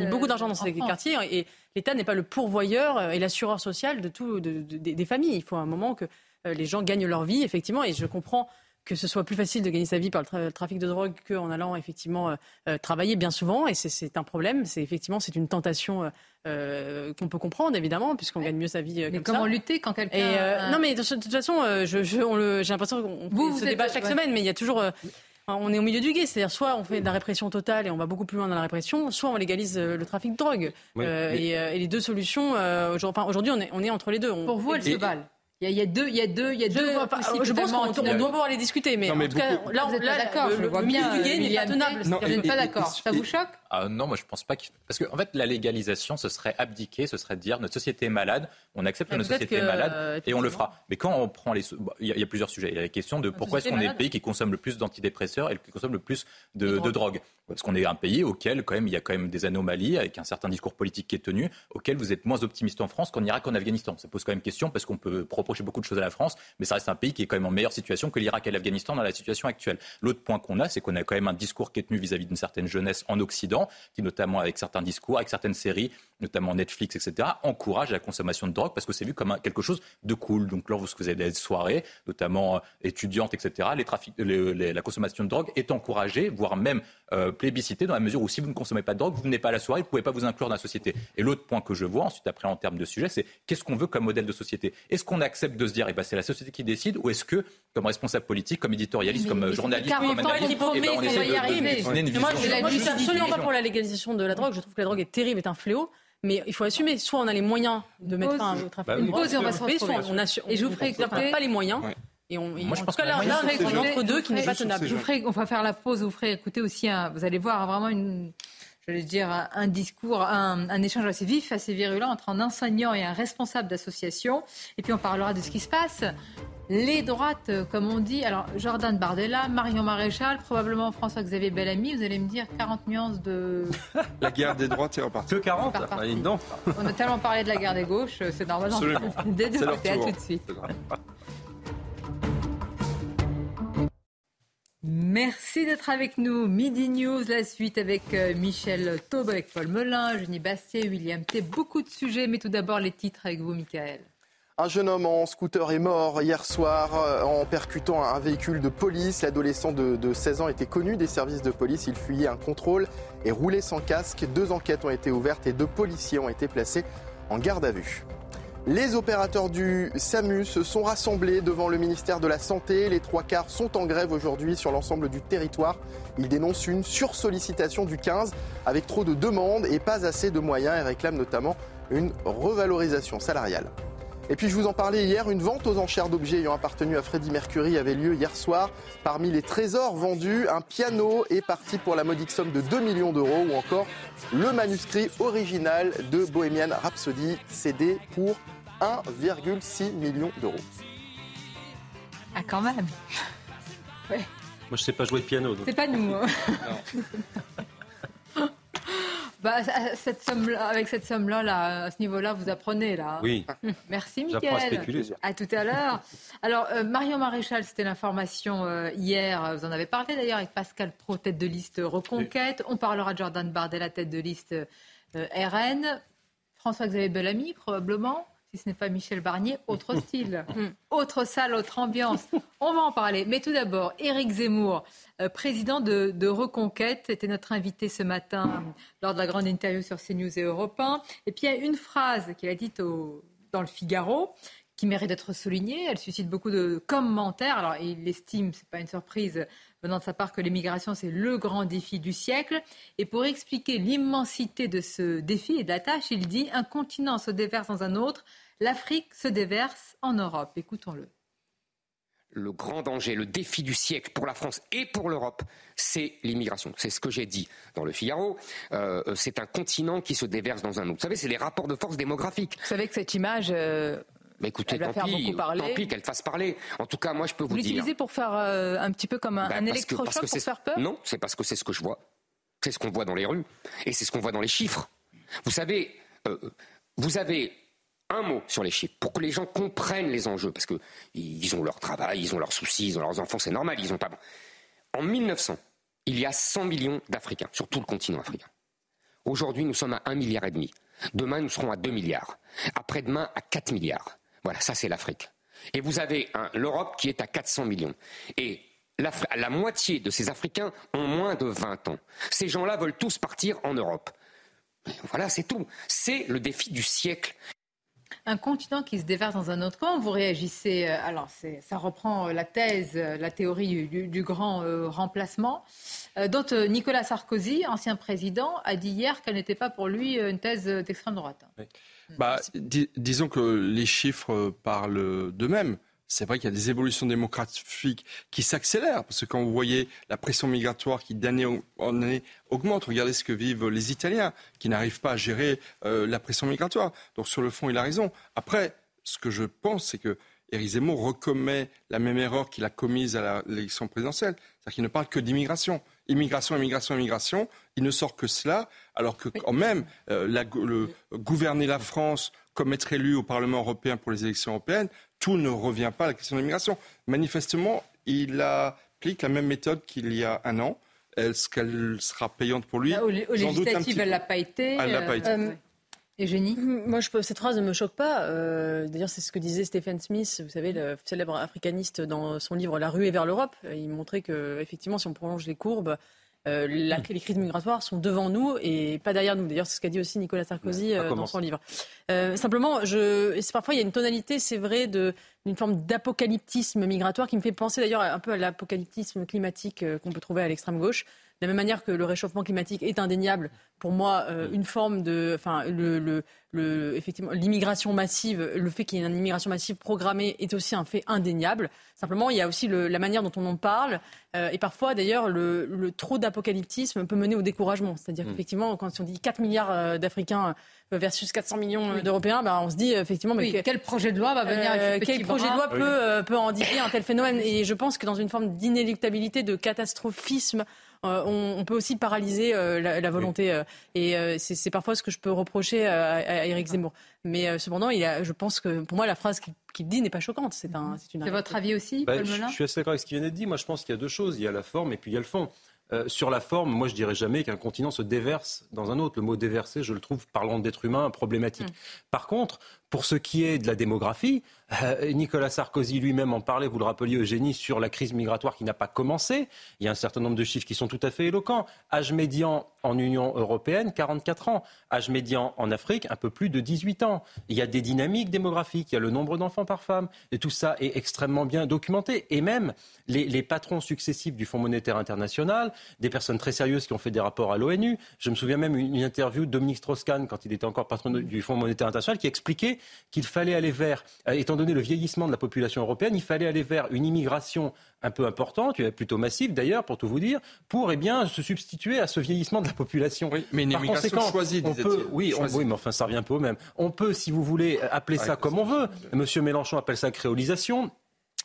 beaucoup d'argent dans ces en France. quartiers et l'État n'est pas le pourvoyeur et l'assureur social de tout, de- de- des- familles. Il faut un moment que les gens gagnent leur vie, effectivement, et je comprends que ce soit plus facile de gagner sa vie par le tra- trafic de drogue qu'en allant effectivement euh, euh, travailler bien souvent, et c'est- un problème. C'est effectivement c'est une tentation euh, qu'on peut comprendre évidemment, puisqu'on gagne mieux sa vie euh, Mais comme comment ça. lutter quand quelqu'un. Euh, non, mais de, de toute façon, euh, je, je- j'ai l'impression qu'on Vous, fait vous ce êtes- débat chaque ouais. semaine, mais il y a toujours. euh, on est au milieu du guet, c'est-à-dire soit on fait de la répression totale et on va beaucoup plus loin dans la répression, soit on légalise le trafic de drogue. Oui, Euh, mais- et, et les deux solutions, euh, aujourd'hui, enfin, on est, on est entre les deux. On- Pour vous, elles et- se valent. Il y, a, il y a deux, il y a deux, il y a deux je, possibles. je pense qu'on on doit pouvoir les discuter, mais, Non, mais en tout cas, là, Vous êtes là, pas d'accord, le, je le bien, du guet n'est pas tenable. Vous n'êtes pas d'accord. et- Ça vous et- choque? Ah non, moi je pense pas qu'il... Parce qu'en en fait, la légalisation, ce serait abdiquer, ce serait dire notre société est malade, on accepte que notre société que, est malade euh, et on le fera. Mais quand on prend les... bon, Il y, a- il y a plusieurs sujets. Il y a la question de pourquoi est-ce qu'on est le pays qui consomme le plus d'antidépresseurs et qui consomme le plus de, De de drogue. drogue. Parce qu'on est un pays auquel, quand même, il y a quand même des anomalies avec un certain discours politique qui est tenu, auquel vous êtes moins optimiste en France qu'en Irak, qu'en Afghanistan. Ça pose quand même question parce qu'on peut reprocher beaucoup de choses à la France, mais ça reste un pays qui est quand même en meilleure situation que l'Irak et l'Afghanistan dans la situation actuelle. L'autre point qu'on a, c'est qu'on a quand même un discours qui est tenu vis-à-vis d'une certaine jeunesse en Occident, qui notamment avec certains discours, avec certaines séries, notamment Netflix, etc., encourage la consommation de drogue parce que c'est vu comme un- quelque chose de cool. Donc lorsque vous avez des soirées, notamment euh, étudiantes, etc., les trafics, les- les- la consommation de drogue est encouragée, voire même euh, plébiscitée dans la mesure où si vous ne consommez pas de drogue, vous venez pas à la soirée, vous ne pouvez pas vous inclure dans la société. Et l'autre point que je vois ensuite après en termes de sujet, c'est qu'est-ce qu'on veut comme modèle de société? Est-ce qu'on accepte de se dire, eh ben, c'est la société qui décide, ou est-ce que, comme responsable politique, comme éditorialiste, Mais- comme mais euh, journaliste, 40 comme analyste, eh ben, on essaie va y de- de une Mais moi, je, je suis absolument pas pour la légalisation de la drogue. Je trouve que la drogue est terrible, est un fléau. Mais il faut assumer. Soit on a les moyens de mettre fin au trafic drogue, Pause et on va se soit retrouver. on assure. Et je vous ferai on n'a écouter- pas les moyens. Et on, Moi, je en pense que là, on ces entre deux qui n'est pas tenable. Je vous ferai, on va faire la pause, vous ferez écouter aussi, un, vous allez voir vraiment une, j'allais dire, un, un discours, un, un échange assez vif, assez virulent entre un enseignant et un responsable d'association. Et puis on parlera de ce qui se passe. Les droites, euh, comme on dit, alors Jordan Bardella, Marion Maréchal, probablement François-Xavier Bellamy, vous allez me dire 40 nuances de... La guerre des droites est repartie. Que 40 Par parti. Ah, donc. On a tellement parlé de la guerre des gauches, euh, c'est normal. Absolument. Des deux côtés, à tout de suite. Merci d'être avec nous. Midi News, la suite avec euh, Michel Taube, avec Paul Melun, Jenny Bastier, William T. Beaucoup de sujets, mais tout d'abord les titres avec vous, Michael. Un jeune homme en scooter est mort hier soir euh, en percutant un véhicule de police. L'adolescent de, de 16 ans était connu des services de police. Il fuyait un contrôle et roulait sans casque. Deux enquêtes ont été ouvertes et deux policiers ont été placés en garde à vue. Les opérateurs du SAMU se sont rassemblés devant le ministère de la Santé. Les trois quarts sont en grève aujourd'hui sur l'ensemble du territoire. Ils dénoncent une sursollicitation du 15 avec trop de demandes et pas assez de moyens et réclament notamment une revalorisation salariale. Et puis je vous en parlais hier, une vente aux enchères d'objets ayant appartenu à Freddie Mercury avait lieu hier soir. Parmi les trésors vendus, un piano est parti pour la modique somme de 2 millions d'euros ou encore le manuscrit original de Bohemian Rhapsody cédé pour 1,6 million d'euros. Ah, quand même. Ouais. je ne sais pas jouer de piano. C'est pas nous. Hein. Bah, cette somme avec cette somme-là, là, à ce niveau-là, vous apprenez là. Oui. Merci, Mickaël. à spéculer. À tout à l'heure. Alors, euh, Marion Maréchal, c'était l'information euh, hier. Vous en avez parlé d'ailleurs avec Pascal Pro, tête de liste Reconquête. On parlera de Jordan Bardella, tête de liste euh, RN. François-Xavier Bellamy, probablement si ce n'est pas Michel Barnier, autre style, hmm. autre salle, autre ambiance. On va en parler. Mais tout d'abord, Éric Zemmour, euh, président de, Reconquête, était notre invité ce matin lors de la grande interview sur CNews et Europe 1. Et puis il y a une phrase qu'il a dite dans le Figaro qui mérite d'être soulignée. Elle suscite beaucoup de commentaires. Alors il estime, ce n'est pas une surprise, venant de sa part que l'immigration, c'est le grand défi du siècle. Et pour expliquer l'immensité de ce défi et de la tâche, il dit un continent se déverse dans un autre, l'Afrique se déverse en Europe. Écoutons-le. Le grand danger, le défi du siècle pour la France et pour l'Europe, c'est l'immigration. C'est ce que j'ai dit dans le Figaro. Euh, c'est un continent qui se déverse dans un autre. Vous savez, c'est les rapports de force démographiques. Vous savez que cette image, euh, mais écoutez, tant pis, tant pis qu'elle fasse parler. En tout cas, moi, je peux vous, vous dire. Vous l'utilisez pour faire euh, un petit peu comme un, ben, électrochoc pour faire peur Non, c'est parce que c'est ce que je vois. C'est ce qu'on voit dans les rues et c'est ce qu'on voit dans les chiffres. Vous savez, euh, vous avez un mot sur les chiffres pour que les gens comprennent les enjeux parce que ils ont leur travail, ils ont leurs soucis, ils ont leurs enfants, c'est normal, ils ont pas. En 1900, il y a 100 millions d'Africains sur tout le continent africain. Aujourd'hui, nous sommes à 1 milliard et demi. Demain, nous serons à 2 milliards. Après-demain, à 4 milliards. Voilà, ça c'est l'Afrique. Et vous avez l'Europe qui est à 400 millions. Et la moitié de ces Africains ont moins de 20 ans. Ces gens-là veulent tous partir en Europe. Voilà, c'est tout. C'est le défi du siècle. Un continent qui se déverse dans un autre. Comment vous réagissez euh, Alors, ça reprend euh, la thèse, euh, la théorie du, grand remplacement, dont Nicolas Sarkozy, ancien président, a dit hier qu'elle n'était pas pour lui une thèse d'extrême droite. Bah, disons que les chiffres parlent d'eux-mêmes. C'est vrai qu'il y a des évolutions démographiques qui s'accélèrent, parce que quand vous voyez la pression migratoire qui d'année en année augmente, regardez ce que vivent les Italiens, qui n'arrivent pas à gérer euh, la pression migratoire. Donc sur le fond, il a raison. Après, ce que je pense, c'est que Éric Zemmour recommet la même erreur qu'il a commise à l'élection présidentielle. C'est-à-dire qu'il ne parle que d'immigration. Immigration, immigration, immigration. Il ne sort que cela, alors que quand même, euh, le, gouverner la France comme être élu au Parlement européen pour les élections européennes, tout ne revient pas à la question de l'immigration. Manifestement, il applique la même méthode qu'il y a un an. Est-ce qu'elle sera payante pour lui? Aux, législatives, elle ne l'a pas été. Elle l'a pas été. Euh, Eugénie Moi, je cette phrase ne me choque pas. Euh, d'ailleurs, c'est ce que disait Stephen Smith, vous savez, le célèbre africaniste, dans son livre La rue est vers l'Europe. Il montrait que, effectivement, si on prolonge les courbes, euh, les crises migratoires sont devant nous et pas derrière nous. D'ailleurs, c'est ce qu'a dit aussi Nicolas Sarkozy euh, dans son livre. simplement, je, parfois, il y a une tonalité, c'est vrai, d'une forme d'apocalyptisme migratoire qui me fait penser d'ailleurs un peu à l'apocalyptisme climatique qu'on peut trouver à l'extrême gauche. De la même manière que le réchauffement climatique est indéniable, pour moi, euh, une forme de, enfin, le, le, le effectivement, l'immigration massive, le fait qu'il y ait une immigration massive programmée est aussi un fait indéniable. Simplement, il y a aussi la manière dont on en parle, euh, et parfois, d'ailleurs, le, le trop d'apocalyptisme peut mener au découragement. C'est-à-dire mm. qu'effectivement, quand on dit 4 milliards euh, d'Africains versus 400 millions d'Européens, bah, on se dit effectivement, mais quel projet de loi va venir euh, Quel projet de loi peut, peut endiguer un tel phénomène? Et je pense que dans une forme d'inéluctabilité, de catastrophisme, euh, on, peut aussi paralyser euh, la, volonté. Euh, et c'est parfois ce que je peux reprocher à, Éric Zemmour. Mais cependant, il a, je pense que pour moi, la phrase qu'il dit n'est pas choquante. C'est un, une. C'est votre avis aussi, bah, Je suis assez d'accord avec ce qui vient d'être dit. Moi, je pense qu'il y a deux choses. Il y a la forme et puis il y a le fond. sur la forme, moi je dirais jamais qu'un continent se déverse dans un autre. Le mot déverser, je le trouve, parlant d'être humain, problématique. Mm. Par contre, pour ce qui est de la démographie, euh, Nicolas Sarkozy lui-même en parlait, vous le rappeliez Eugénie, sur la crise migratoire qui n'a pas commencé. Il y a un certain nombre de chiffres qui sont tout à fait éloquents. Âge médian en Union européenne, 44 ans. Âge médian en Afrique, un peu plus de 18 ans. Il y a des dynamiques démographiques, il y a le nombre d'enfants par femme. Et tout ça est extrêmement bien documenté. Et même les, patrons successifs du Fonds monétaire international, des personnes très sérieuses qui ont fait des rapports à l'ONU. Je me souviens même une, interview de Dominique Strauss-Kahn, quand il était encore patron du Fonds monétaire international, qui expliquait qu'il fallait aller vers, euh, étant le vieillissement de la population européenne, il fallait aller vers une immigration un peu importante, plutôt massive d'ailleurs, pour tout vous dire, pour eh bien, se substituer à ce vieillissement de la population. Oui, mais une immigration choisie, on peut, oui, oui, mais enfin, ça revient un peu au même. On peut, si vous voulez, appeler ça comme on veut. Monsieur Mélenchon appelle ça créolisation.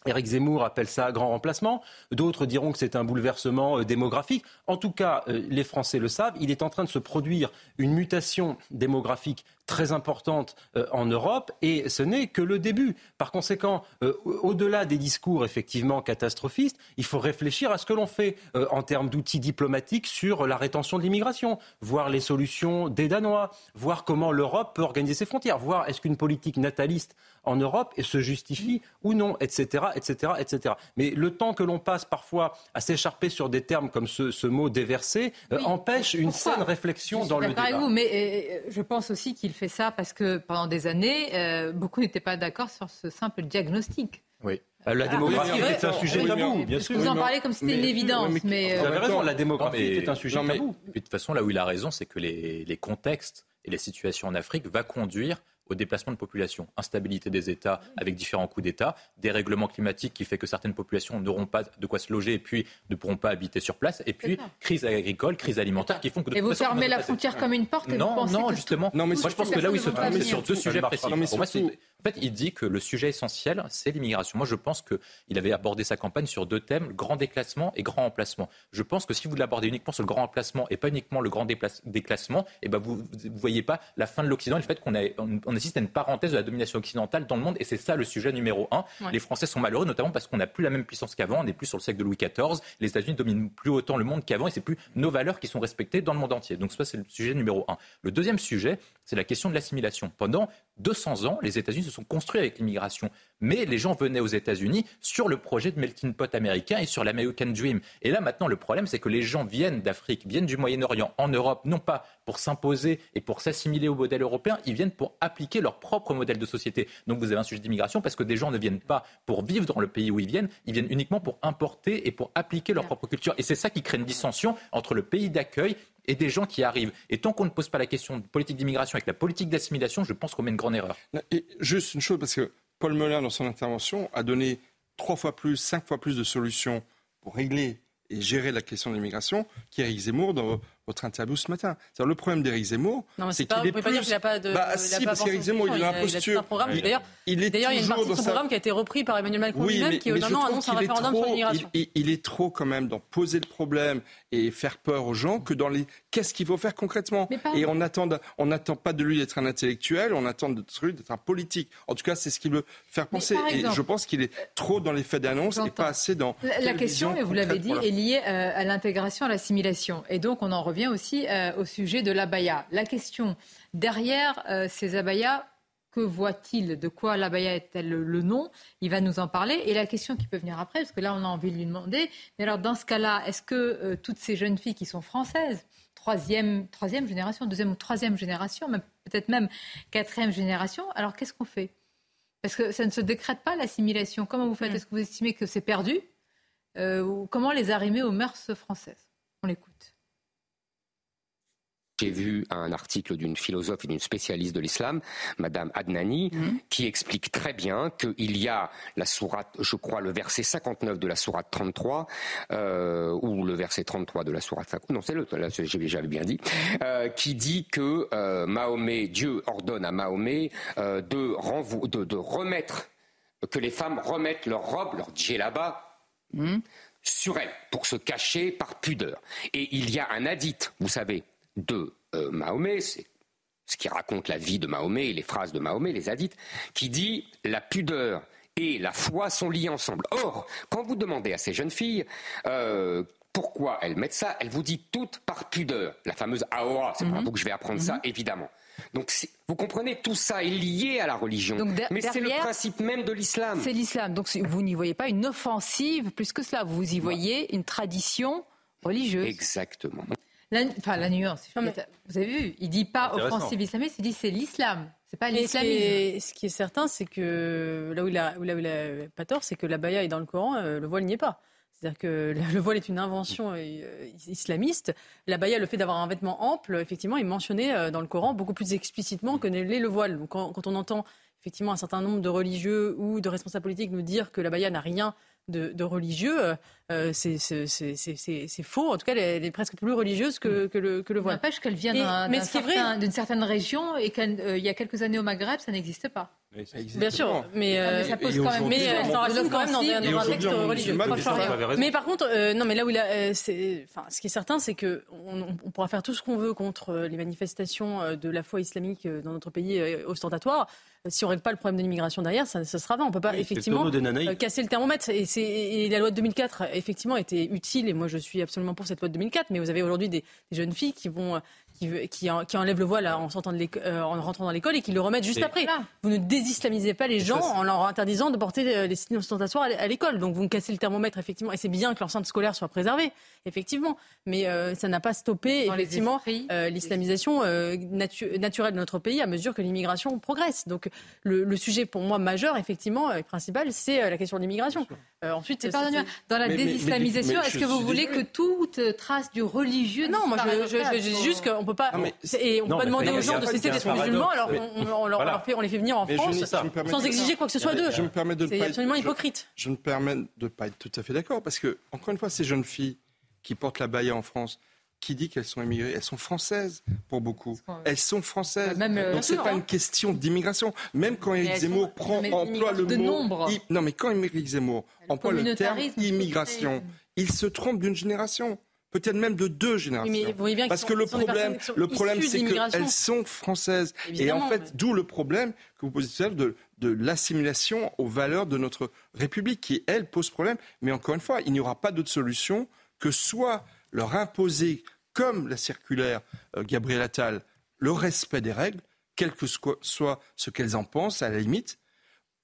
Éric Zemmour appelle ça grand remplacement. D'autres diront que c'est un bouleversement euh, démographique. En tout cas, euh, les Français le savent, il est en train de se produire une mutation démographique très importante euh, en Europe et ce n'est que le début. Par conséquent, au-delà des discours effectivement catastrophistes, il faut réfléchir à ce que l'on fait en termes d'outils diplomatiques sur la rétention de l'immigration, voir les solutions des Danois, voir comment l'Europe peut organiser ses frontières, voir est-ce qu'une politique nataliste en Europe se justifie ou non, etc., etc., etc. Mais le temps que l'on passe parfois à s'écharper sur des termes comme ce, mot déversé euh, empêche une saine réflexion dans le débat. Vous, mais euh, je pense aussi qu'il fait ça parce que pendant des années, euh, beaucoup n'étaient pas d'accord sur ce simple diagnostic. Oui. La ah, démographie est un sujet tabou, bien sûr. Vous en parlez comme si c'était une évidence. Mais, Vous avez raison, la démographie est un sujet tabou. de toute façon, là où il a raison, c'est que les, les contextes et les situations en Afrique va conduire au déplacement de population. Instabilité des États avec différents coups d'État, dérèglement climatique qui fait que certaines populations n'auront pas de quoi se loger et puis ne pourront pas habiter sur place, et puis crise agricole, crise alimentaire qui font que... De et vous fermez la frontière comme une porte et Non, vous non, justement. Non, mais moi, je pense que là où il se c'est sur deux sujets précis. Fait, il dit que le sujet essentiel, c'est l'immigration. Moi, je pense qu'il avait abordé sa campagne sur deux thèmes, grand déclassement et grand emplacement. Je pense que si vous l'abordez uniquement sur le grand emplacement et pas uniquement le grand déclassement, eh ben vous ne voyez pas la fin de l'Occident et le fait qu'on on assiste à une parenthèse de la domination occidentale dans le monde. Et c'est ça le sujet numéro un. Les Français sont malheureux, notamment parce qu'on n'a plus la même puissance qu'avant. On n'est plus sur le siècle de Louis XIV. Les États-Unis dominent plus autant le monde qu'avant et c'est plus nos valeurs qui sont respectées dans le monde entier. Donc ça, c'est le sujet numéro un. Le deuxième sujet, c'est la question de l'assimilation. Pendant 200 ans, les États-Unis se sont construits avec l'immigration. Mais les gens venaient aux États-Unis sur le projet de melting pot américain et sur l'American Dream. Et là, maintenant, le problème, c'est que les gens viennent d'Afrique, viennent du Moyen-Orient, en Europe, non pas pour s'imposer et pour s'assimiler au modèle européen, ils viennent pour appliquer leur propre modèle de société. Donc vous avez un sujet d'immigration parce que des gens ne viennent pas pour vivre dans le pays où ils viennent, ils viennent uniquement pour importer et pour appliquer leur propre culture. Et c'est ça qui crée une dissension entre le pays d'accueil et des gens qui arrivent. Et tant qu'on ne pose pas la question de politique d'immigration avec la politique d'assimilation, je pense qu'on met une grande erreur. Et juste une chose, parce que Paul Melun, dans son intervention, a donné trois fois plus, cinq fois plus de solutions pour régler et gérer la question de l'immigration qu'Éric Zemmour votre interview ce matin. le problème d'Éric Zemmour, c'est qu'il est plus... Pas dire qu'il n'a pas de... Bah, si, parce qu'Éric Zemmour, il a l'imposture. D'ailleurs, il, est il y a une partie de son programme qui a été repris par Emmanuel Macron lui-même, qui annonce un référendum sur l'immigration. Il, il, est trop quand même dans poser le problème et faire peur aux gens que dans les qu'est-ce qu'il faut faire concrètement? Et on n'attend on n'attend pas de lui d'être un intellectuel, on attend de lui d'être un politique. En tout cas, c'est ce qu'il veut faire penser. et je pense qu'il est trop dans les faits d'annonce et pas assez dans. La, question, vous l'avez dit, est liée euh, à l'intégration, à l'assimilation. Et donc, on en revient aussi euh, au sujet de l'abaya. La question derrière euh, ces abayas, que voit-il? De quoi l'abaya est-elle le nom? Il va nous en parler. Et la question qui peut venir après, parce que là, on a envie de lui demander, mais alors dans ce cas-là, est-ce que toutes ces jeunes filles qui sont françaises, troisième, troisième génération, deuxième ou troisième génération, peut-être même quatrième génération. Alors qu'est-ce qu'on fait? Parce que ça ne se décrète pas l'assimilation. Comment vous faites? Mm. Est-ce que vous estimez que c'est perdu? Euh, ou Comment les arrimer aux mœurs françaises? On l'écoute. J'ai vu un article d'une philosophe et d'une spécialiste de l'islam, Madame Adnani, mhm. qui explique très bien qu'il y a la sourate, je crois, le verset 59 de la sourate 33, euh, ou le verset 33 de la sourate 50, non, c'est le, j'avais bien dit, euh, qui dit que euh, Mahomet, Dieu ordonne à Mahomet de, de, de, remettre, que les femmes remettent leur robe, leur djellaba, mhm. sur elles, pour se cacher par pudeur. Et il y a un hadith, vous savez, de euh, Mahomet, c'est ce qui raconte la vie de Mahomet et les phrases de Mahomet, les hadiths, qui dit la pudeur et la foi sont liées ensemble. Or, quand vous demandez à ces jeunes filles euh, pourquoi elles mettent ça, elles vous disent toutes par pudeur. La fameuse aora, c'est pour mhm. vous que je vais apprendre ça, mhm. évidemment. Donc vous comprenez, tout ça est lié à la religion. Mais c'est le principe même de l'islam. C'est l'islam. Donc vous n'y voyez pas une offensive plus que cela. Vous y voyez une tradition religieuse. Exactement. La, enfin, la nuance. Vous avez vu, il dit pas offensive islamiste, il dit c'est l'islam. C'est pas l'islamisme. Ce, qui est certain, c'est que là où il a, là où il a pas tort, c'est que la baya est dans le Coran, euh, le voile n'y est pas. C'est-à-dire que le voile est une invention euh, islamiste. La baya, le fait d'avoir un vêtement ample, effectivement, est mentionné euh, dans le Coran beaucoup plus explicitement que n'est le voile. Donc, quand, on entend effectivement un certain nombre de religieux ou de responsables politiques nous dire que la baya n'a rien de, de religieux, euh, c'est faux. En tout cas, elle est presque plus religieuse que, que le, que le voile. N'empêche qu'elle vient d'une certaine région et qu'il euh, y a quelques années au Maghreb, ça n'existait pas. Bien sûr, mais, euh, ça pose quand même. Mais elle s'enracine quand même dans, dans un texte religieux. Mais par contre, euh, non, mais là où il a, euh, enfin, ce qui est certain, c'est que on, on, pourra faire tout ce qu'on veut contre les manifestations de la foi islamique dans notre pays ostentatoire si on ne règle pas le problème de l'immigration derrière, ça, ça sera va. On ne peut pas effectivement casser le thermomètre. Et, et, la loi de 2004, effectivement, était utile. Et moi, je suis absolument pour cette loi de 2004. Mais vous avez aujourd'hui des, des, jeunes filles qui vont qui, qui, qui enlèvent le voile en, sortant de euh, en rentrant dans l'école et qui le remettent juste après. Vous ne désislamisez pas les gens en leur interdisant de porter euh, les signes ostentatoires à l'école. Donc vous me cassez le thermomètre, effectivement. Et c'est bien que l'enceinte scolaire soit préservée, effectivement. Mais euh, ça n'a pas stoppé, effectivement, l'islamisation naturelle de notre pays à mesure que l'immigration progresse. Donc le, le, sujet, pour moi, majeur, effectivement, et principal, c'est la question de l'immigration. ensuite, dans la désislamisation, est-ce que vous voulez que toute trace du religieux Non, moi, je, je, je, dis juste qu'on peut pas, et on peut pas demander aux gens de cesser d'être musulmans, alors on, leur fait, on les fait venir en France sans exiger quoi que ce soit d'eux. C'est absolument hypocrite. Je me permets de ne pas être tout à fait d'accord, parce que, encore une fois, ces jeunes filles qui portent la baya en France, qui dit qu'elles sont immigrées Elles sont françaises pour beaucoup. Elles sont françaises. Même, euh, Donc c'est pas une question d'immigration. Même quand Éric Zemmour prend emploie le mot non mais quand Éric Zemmour emploie le terme immigration, il se trompe d'une génération peut-être même de deux générations. Parce que le problème, le problème, c'est qu'elles sont françaises. et en fait, d'où le problème que vous posez de, de l'assimilation aux valeurs de notre République, qui, elle, pose problème. Mais encore une fois, il n'y aura pas d'autre solution que soit leur imposer, comme la circulaire euh, Gabriel Attal, le respect des règles, quel que soit ce qu'elles en pensent, à la limite,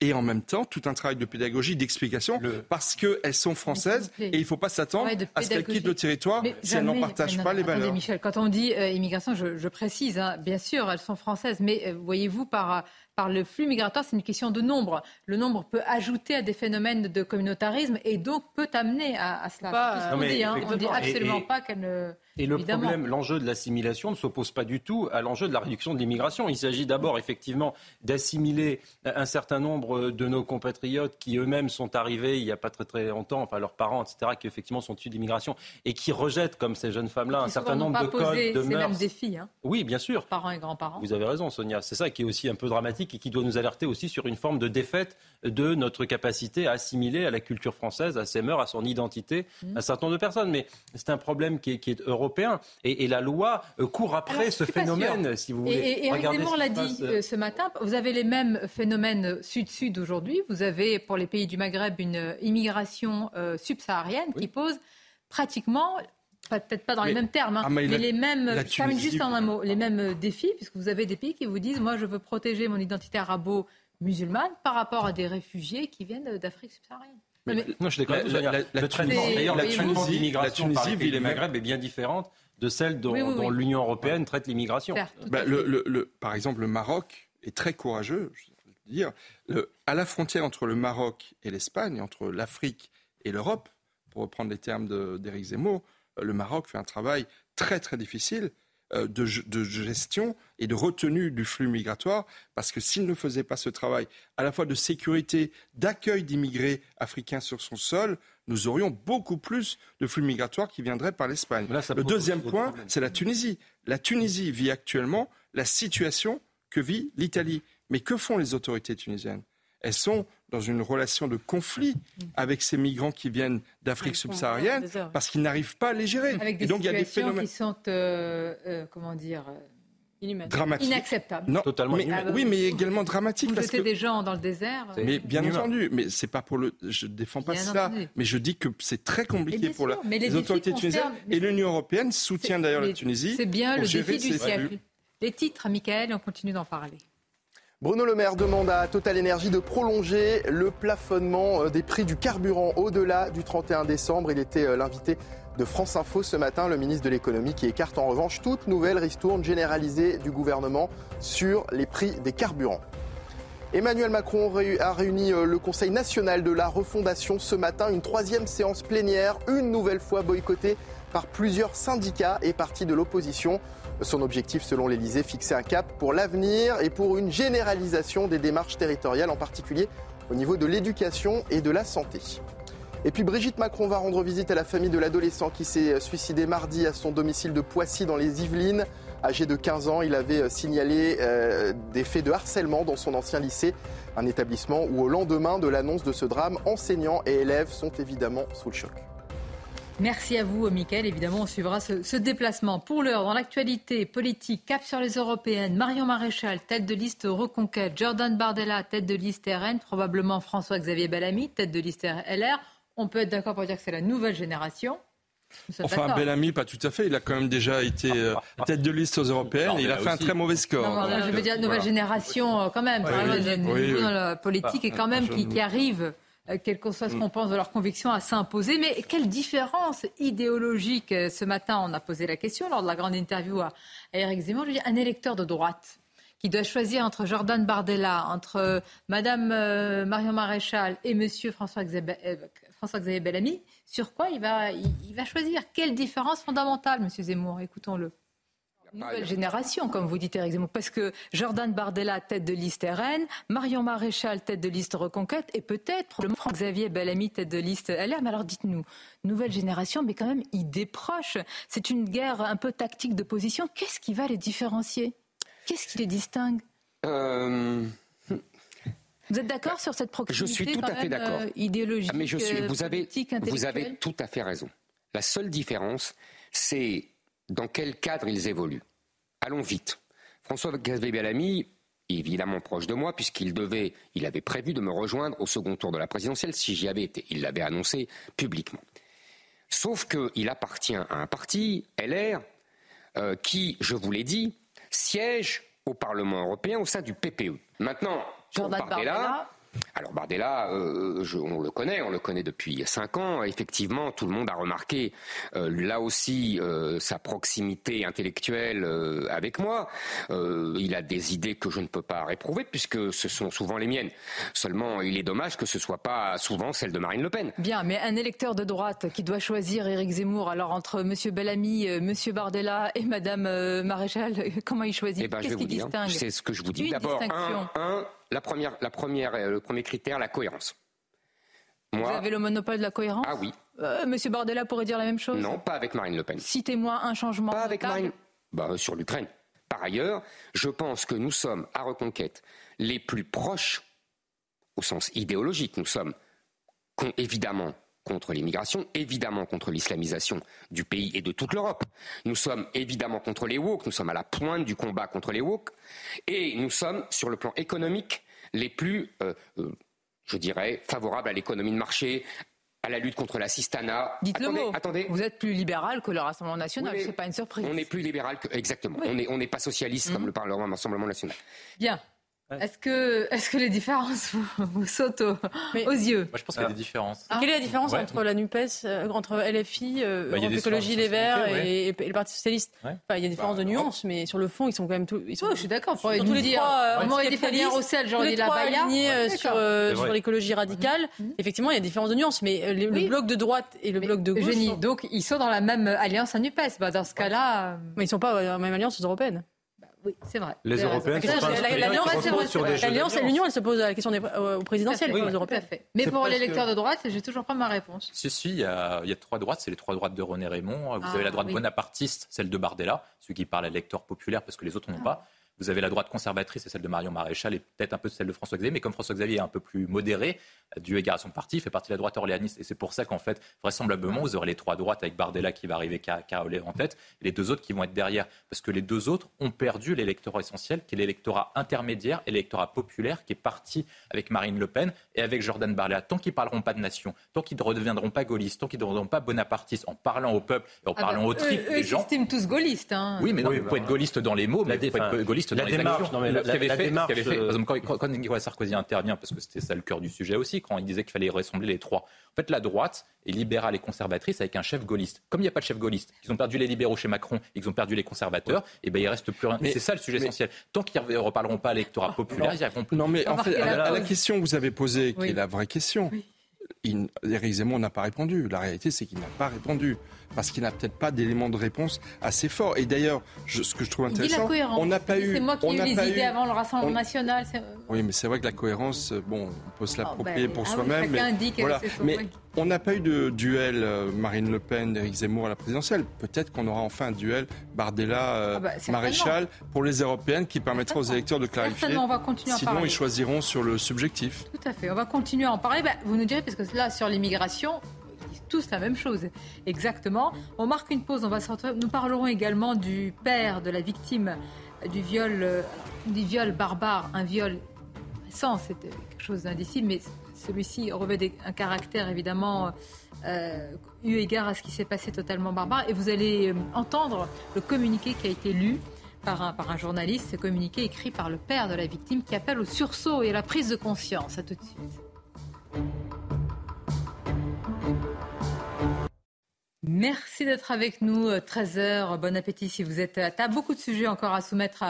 et en même temps tout un travail de pédagogie, d'explication, parce qu'elles sont françaises et il ne faut pas s'attendre à ce qu'elles quittent le territoire si elles n'en partagent pas les valeurs. Michel, quand on dit euh, immigration, je, précise, hein, bien sûr, elles sont françaises, mais euh, voyez-vous, par par le flux migratoire, c'est une question de nombre. Le nombre peut ajouter à des phénomènes de communautarisme et donc peut amener à, cela. Pas, on dit, hein, dit absolument pas qu'elle ne. Et le problème, l'enjeu de l'assimilation ne s'oppose pas du tout à l'enjeu de la réduction de l'immigration. Il s'agit d'abord effectivement d'assimiler un certain nombre de nos compatriotes qui eux-mêmes sont arrivés il n'y a pas très très longtemps, enfin leurs parents, etc., qui effectivement sont issus d'immigration et qui rejettent, comme ces jeunes femmes-là, un certain nombre de codes, de mœurs. Mêmes défis, hein. Oui, bien sûr. Parents et grands-parents. Vous avez raison, Sonia. C'est ça qui est aussi un peu dramatique et qui doit nous alerter aussi sur une forme de défaite de notre capacité à assimiler à la culture française, à ses mœurs, à son identité, mmh. un certain nombre de personnes. Mais c'est un problème qui est, qui est européen. Et, la loi euh, court après ce phénomène, si vous voulez. Et, et l'a dit euh, ce matin, vous avez les mêmes phénomènes sud-sud aujourd'hui. Vous avez pour les pays du Maghreb une immigration euh, subsaharienne qui pose pratiquement peut-être pas dans les mêmes termes, hein, ah, mais, les mêmes, juste en un mot, les mêmes défis, puisque vous avez des pays qui vous disent, moi, je veux protéger mon identité arabo-musulmane par rapport à des réfugiés qui viennent d'Afrique subsaharienne. Mais, non, je suis d'accord. La, la, la, Tunisie, la Tunisie, la Tunisie, les Maghreb est bien différente de celle dont, l'Union européenne traite l'immigration. Bah, le, par exemple, le Maroc est très courageux. Je veux dire, à la frontière entre le Maroc et l'Espagne, entre l'Afrique et l'Europe, pour reprendre les termes d'Éric Zemmour, le Maroc fait un travail très très difficile euh, de, gestion et de retenue du flux migratoire, parce que s'il ne faisait pas ce travail à la fois de sécurité, d'accueil d'immigrés africains sur son sol, nous aurions beaucoup plus de flux migratoires qui viendraient par l'Espagne. Le deuxième point, c'est la Tunisie. La Tunisie vit actuellement la situation que vit l'Italie. Mais que font les autorités tunisiennes? Elles sont dans une relation de conflit avec ces migrants qui viennent d'Afrique subsaharienne parce qu'ils n'arrivent pas à les gérer. Avec des Et donc il y a des phénomènes qui sont euh, euh, comment dire euh, dramatiques, inacceptables. Non, totalement. Mais, oui, mais également dramatiques. Vous jetez des gens dans le désert. Mais bien entendu, mais c'est pas pour le. Je défends pas cela, mais je dis que c'est très compliqué pour les, autorités tunisiennes et l'Union européenne soutient d'ailleurs la Tunisie. C'est bien le défi du siècle. Les titres, Michael, on continue d'en parler. Bruno Le Maire demande à Total Energy de prolonger le plafonnement euh, des prix du carburant au-delà du 31 décembre. Il était euh, l'invité de France Info ce matin, le ministre de l'économie qui écarte en revanche toute nouvelle ristourne généralisée du gouvernement sur les prix des carburants. Emmanuel Macron a réuni euh, le Conseil national de la refondation ce matin, une troisième séance plénière, une nouvelle fois boycottée par plusieurs syndicats et partis de l'opposition. Son objectif, selon l'Elysée, fixer un cap pour l'avenir et pour une généralisation des démarches territoriales, en particulier au niveau de l'éducation et de la santé. Et puis Brigitte Macron va rendre visite à la famille de l'adolescent qui s'est suicidé mardi à son domicile de Poissy dans les Yvelines. Âgé de 15 ans, il avait signalé euh, des faits de harcèlement dans son ancien lycée, un établissement où au lendemain de l'annonce de ce drame, enseignants et élèves sont évidemment sous le choc. Merci à vous, Mickaël. Évidemment, on suivra ce, déplacement. Pour l'heure, dans l'actualité politique, cap sur les européennes, Marion Maréchal, tête de liste Reconquête, Jordan Bardella, tête de liste RN, probablement François-Xavier Bellamy, tête de liste LR. On peut être d'accord pour dire que c'est la nouvelle génération. Enfin, Bellamy, pas tout à fait. Il a quand même déjà été euh, tête de liste aux européennes et il a fait un très mauvais score. je veux dire nouvelle génération euh, quand même. Oui, dans la politique et quand même qui arrive quel que soit ce qu'on mm. pense de leurs convictions, à s'imposer. Mais quelle différence idéologique euh, Ce matin, on a posé la question lors de la grande interview à Eric Zemmour. Je dis, un électeur de droite qui doit choisir entre Jordan Bardella, entre euh, Madame Marion Maréchal et Monsieur François-Xavier Bellamy, sur quoi il va, il va choisir? Quelle différence fondamentale, Monsieur Zemmour? Écoutons-le. Nouvelle génération, comme vous dites, Eric Zemmour, parce que Jordan Bardella, tête de liste RN, Marion Maréchal, tête de liste Reconquête, et peut-être Franck Xavier Bellamy, tête de liste LR. Mais alors dites-nous, nouvelle génération, mais quand même idée proche. C'est une guerre un peu tactique de position. Qu'est-ce qui va les différencier? Qu'est-ce qui les distingue? Euh, Vous êtes d'accord sur cette proximité Je suis tout à fait d'accord. Euh, idéologique, ah, mais je suis, vous avez, vous avez tout à fait raison. La seule différence, c'est dans quel cadre ils évoluent. Allons vite. François Xavier Bellamy, évidemment proche de moi, puisqu'il devait, il avait prévu de me rejoindre au second tour de la présidentielle si j'y avais été. Il l'avait annoncé publiquement. Sauf qu'il appartient à un parti, LR, euh, qui, je vous l'ai dit, siège au Parlement européen au sein du PPE. Maintenant, Jordan Bardella, alors Bardella, euh, on le connaît, on le connaît depuis cinq ans. Effectivement, tout le monde a remarqué euh, là aussi euh, sa proximité intellectuelle avec moi. il a des idées que je ne peux pas réprouver puisque ce sont souvent les miennes. Seulement, il est dommage que ce soit pas souvent celle de Marine Le Pen. Bien, mais un électeur de droite qui doit choisir Éric Zemmour, alors entre M. Bellamy, M. Bardella et Mme Maréchal, comment il choisit? Eh ben, Qu'est-ce qui distingue? C'est ce que je vous dis. D'abord, un la première, la première, euh, le premier critère, la cohérence. Moi, Vous avez le monopole de la cohérence Ah oui. Euh, Monsieur Bardella pourrait dire la même chose Non, pas avec Marine Le Pen. Citez-moi un changement. Pas avec Marine. Bah, euh, sur l'Ukraine. Par ailleurs, je pense que nous sommes à Reconquête les plus proches, au sens idéologique, nous sommes évidemment contre l'immigration, évidemment contre l'islamisation du pays et de toute l'Europe. Nous sommes évidemment contre les woke, nous sommes à la pointe du combat contre les woke, et nous sommes, sur le plan économique, les plus, euh, euh, je dirais, favorables à l'économie de marché, à la lutte contre l'assistanat. Dites le mot. Attendez. Vous êtes plus libéral que le Rassemblement national, Ce c'est pas une surprise. On est plus libéral que exactement. On n'est on pas socialiste comme mhm. le le Rassemblement national. Bien. Est-ce que, est que les différences vous, sautent aux, yeux? Moi, je pense qu'il y a des différences. Quelle est la différence entre la NUPES, euh, entre LFI, euh, bah, Écologie Les Verts et, le Parti Socialiste? Enfin, Il y a des différences de bah, nuances, mais sur le fond, ils sont quand même tous. Ils sont, je suis d'accord. Pour tous les trois, on aurait des Fabien Roussel, genre les trois alignés euh, sur, sur l'écologie radicale. Mhm. Effectivement, il y a des différences de nuances, mais le, bloc de droite et le bloc de gauche. donc ils sont dans la même alliance à NUPES. Bah, dans ce cas-là. Mais ils ne sont pas dans la même alliance européenne. Oui, c'est vrai. Les Européennes L'Alliance et l'Union, elle se pose la question des, euh, au présidentiel, oui, Mais pour l'électeur de droite, j'ai toujours pas ma réponse. Si, si, il y a, trois droites, c'est les trois droites de René Raymond. Vous ah, avez la droite bonapartiste, celle de Bardella, celui qui parle à l'électeur populaire parce que les autres n'ont pas. Vous avez la droite conservatrice, c'est celle de Marion Maréchal et peut-être un peu celle de François Xavier, mais comme François Xavier est un peu plus modéré, dû égard à son parti, il fait partie de la droite orléaniste. Et c'est pour ça qu'en fait, vraisemblablement, vous aurez les trois droites avec Bardella qui va arriver Carolé en tête et les deux autres qui vont être derrière. Parce que les deux autres ont perdu l'électorat essentiel, qui est l'électorat intermédiaire et l'électorat populaire, qui est parti avec Marine Le Pen et avec Jordan Bardella. Tant qu'ils ne parleront pas de nation, tant qu'ils ne redeviendront pas gaullistes, tant qu'ils ne deviendront pas bonapartistes en parlant au peuple et en ah parlant bah, aux tripes des gens. Ils tous gaullistes. Hein. Oui, mais non, vous pouvez être gaulliste dans les mots, mais vous pouvez être gaulliste dans les actions quand, Nicolas Sarkozy intervient, parce que c'était ça le cœur du sujet aussi, quand il disait qu'il fallait rassembler les trois. En fait, la droite est libérale et conservatrice avec un chef gaulliste. Comme il n'y a pas de chef gaulliste, ils ont perdu les libéraux chez Macron, ils ont perdu les conservateurs, et ben il reste plus rien. C'est ça le sujet essentiel. Tant qu'ils ne reparleront pas à l'électorat populaire, ils n'y arriveront plus. Non, mais en fait, à la, question que vous avez posée, qui est la vraie question, Éric Zemmour n'a pas répondu. La réalité, c'est qu'il n'a pas répondu parce qu'il n'a peut-être pas d'éléments de réponse assez forts. Et d'ailleurs, ce que je trouve intéressant, on n'a pas eu. C'est moi qui ai eu les idées avant le Rassemblement national. Oui, mais c'est vrai que la cohérence, bon, on peut se l'approprier oh, pour ah soi-même. mais voilà. mais on n'a pas eu de duel euh, Marine Le Pen, Éric Zemmour à la présidentielle. Peut-être qu'on aura enfin un duel Bardella-Maréchal euh, ah bah, pour les européennes qui permettra aux électeurs de clarifier. On va continuer Sinon, ils choisiront sur le subjectif. Tout à fait. On va continuer à en parler. Bah, vous nous direz, parce que là, sur l'immigration, tous la même chose. Exactement. On marque une pause, on va Nous parlerons également du père de la victime du viol, euh, du viol barbare, un viol récent, c'était quelque chose d'indicible, mais celui-ci revêt un caractère évidemment euh, eu égard à ce qui s'est passé totalement barbare. Et vous allez euh, entendre le communiqué qui a été lu par un, par un journaliste, ce communiqué écrit par le père de la victime qui appelle au sursaut et à la prise de conscience. À tout de suite. Merci d'être avec nous. 13h, euh, bon appétit si vous êtes à table. Beaucoup de sujets encore à soumettre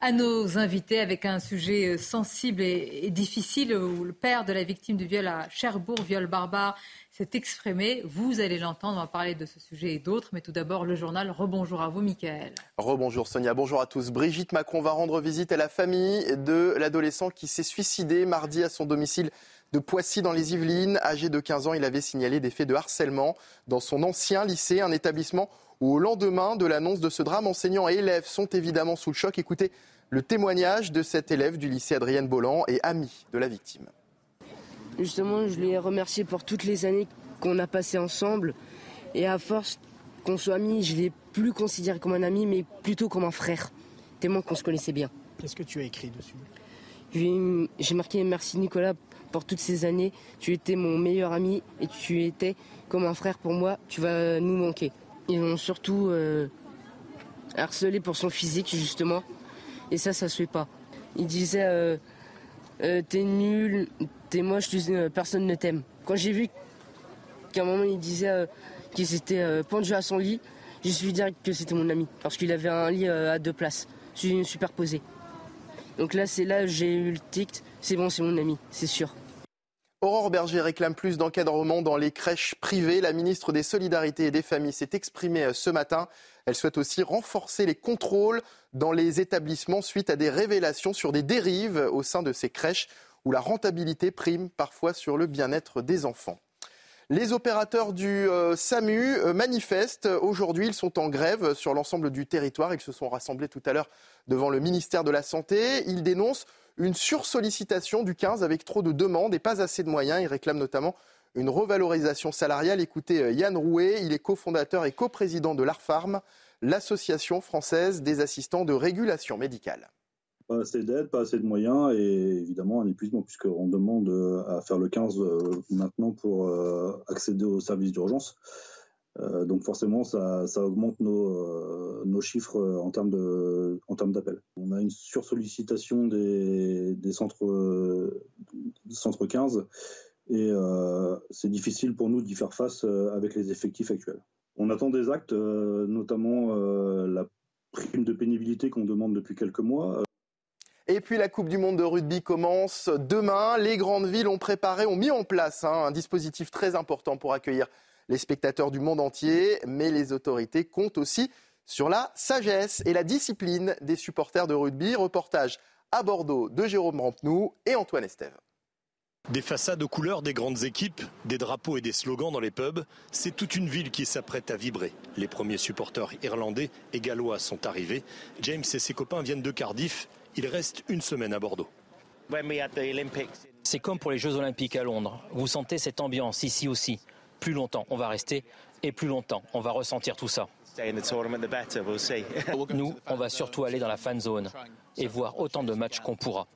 à, nos invités avec un sujet euh, sensible et, difficile où le père de la victime du viol à Cherbourg, viol barbare, s'est exprimé. Vous allez l'entendre, on parler de ce sujet et d'autres. Mais tout d'abord, le journal. Rebonjour à vous, Michael. Rebonjour Sonia, bonjour à tous. Brigitte Macron va rendre visite à la famille de l'adolescent qui s'est suicidé mardi à son domicile de Poissy dans les Yvelines. Âgé de 15 ans, il avait signalé des faits de harcèlement dans son ancien lycée, un établissement où au lendemain de l'annonce de ce drame, enseignants et élèves sont évidemment sous le choc. Écoutez le témoignage de cet élève du lycée Adrienne Bolland et ami de la victime. Justement, je l'ai remercié pour toutes les années qu'on a passées ensemble. Et à force qu'on soit amis, je ne l'ai plus considéré comme un ami, mais plutôt comme un frère, tellement qu'on se connaissait bien. Qu'est-ce que tu as écrit dessus? J'ai marqué merci Nicolas pour toutes ces années. Tu étais mon meilleur ami et tu étais comme un frère pour moi. Tu vas nous manquer. Ils m'ont surtout euh, harcelé pour son physique, justement. Et ça, ça se fait pas. Ils disaient euh, euh, T'es nul, t'es moche, personne ne t'aime. Quand j'ai vu qu'à un moment il disait qu'il s'était pendu à son lit, je suis direct que c'était mon ami. Parce qu'il avait un lit à deux places, superposé. Donc là, c'est là j'ai eu le tic. C'est bon, c'est mon ami, c'est sûr. Aurore Berger réclame plus d'encadrement dans les crèches privées. La ministre des Solidarités et des Familles s'est exprimée euh, ce matin. Elle souhaite aussi renforcer les contrôles dans les établissements suite à des révélations sur des dérives au sein de ces crèches où la rentabilité prime parfois sur le bien-être des enfants. Les opérateurs du euh, SAMU euh, manifestent. Aujourd'hui, ils sont en grève sur l'ensemble du territoire. Ils se sont rassemblés tout à l'heure devant le ministère de la Santé. Ils dénoncent une sursollicitation du 15 avec trop de demandes et pas assez de moyens. Ils réclament notamment une revalorisation salariale. Écoutez euh, Yann Rouet, il est cofondateur et coprésident de l'ARFARM, l'association française des assistants de régulation médicale. Pas assez d'aide, pas assez de moyens et évidemment un épuisement puisqu'on demande euh, à faire le 15 euh, maintenant pour accéder aux services d'urgence. donc forcément, ça, augmente nos, chiffres en termes d'appels. On a une sursollicitation des, des centres, centres 15 et c'est difficile pour nous d'y faire face avec les effectifs actuels. On attend des actes, notamment la prime de pénibilité qu'on demande depuis quelques mois. Et puis la Coupe du Monde de rugby commence demain. Les grandes villes ont préparé, ont mis en place hein, un dispositif très important pour accueillir les spectateurs du monde entier. Mais les autorités comptent aussi sur la sagesse et la discipline des supporters de rugby. Reportage à Bordeaux de Jérôme Rampenou et Antoine Estève. Des façades aux couleurs des grandes équipes, des drapeaux et des slogans dans les pubs, c'est toute une ville qui s'apprête à vibrer. Les premiers supporters irlandais et gallois sont arrivés. James et ses copains viennent de Cardiff. Il reste une semaine à Bordeaux. C'est comme pour les Jeux Olympiques à Londres. Vous sentez cette ambiance ici aussi. Plus longtemps on va rester et plus longtemps on va ressentir tout ça. Nous, on va surtout aller dans la fan zone et voir autant de matchs qu'on pourra.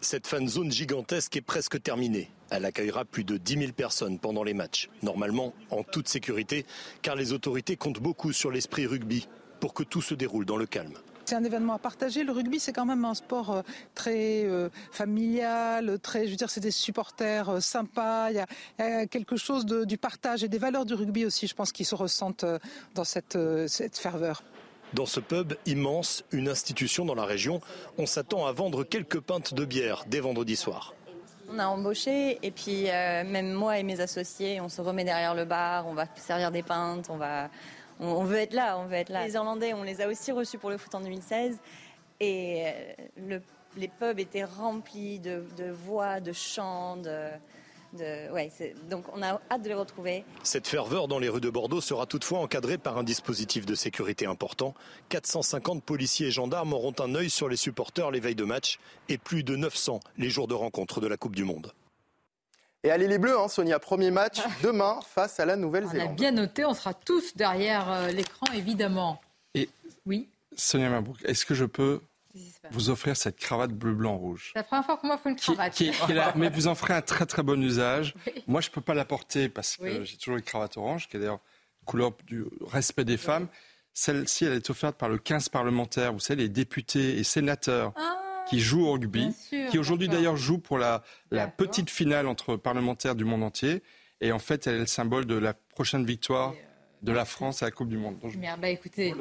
Cette fan zone gigantesque est presque terminée. Elle accueillera plus de 10 000 personnes pendant les matchs, normalement en toute sécurité, car les autorités comptent beaucoup sur l'esprit rugby pour que tout se déroule dans le calme. C'est un événement à partager. Le rugby, c'est quand même un sport euh, très euh, familial, très, je veux dire, c'est des supporters euh, sympas. Il y, a, quelque chose du partage et des valeurs du rugby aussi, je pense, qui se ressentent dans cette, cette ferveur. Dans ce pub immense, une institution dans la région, on s'attend à vendre quelques pintes de bière dès vendredi soir. On a embauché et puis euh, même moi et mes associés, on se remet derrière le bar, on va servir des pintes, on va, on, veut être là, on veut être là. Les Irlandais, on les a aussi reçus pour le foot en 2016 et euh, les pubs étaient remplis de, de voix, de chants, de, ouais, donc on a hâte de les retrouver. Cette ferveur dans les rues de Bordeaux sera toutefois encadrée par un dispositif de sécurité important. 450 policiers et gendarmes auront un œil sur les supporters les veilles de match et plus de 900 les jours de rencontre de la Coupe du Monde. Et allez les Bleus, hein, Sonia, premier match demain face à la Nouvelle-Zélande. On a bien noté, on sera tous derrière euh, l'écran évidemment. Et oui. Sonia Mabrouk, est-ce que je peux vous offrir cette cravate bleu, blanc, rouge? C'est la première fois qu'on m'offre une cravate. mais vous en ferez un très très bon usage. Moi, je ne peux pas la porter parce que j'ai toujours une cravate orange, qui est d'ailleurs couleur du respect des femmes. Celle-ci, elle est offerte par le 15 parlementaires, vous savez, les députés et sénateurs. Ah, qui jouent au rugby, qui aujourd'hui d'ailleurs jouent pour la, la petite finale entre parlementaires du monde entier. Et en fait, elle est le symbole de la prochaine victoire de la France à la Coupe du Monde. Donc, Merde, bah écoutez,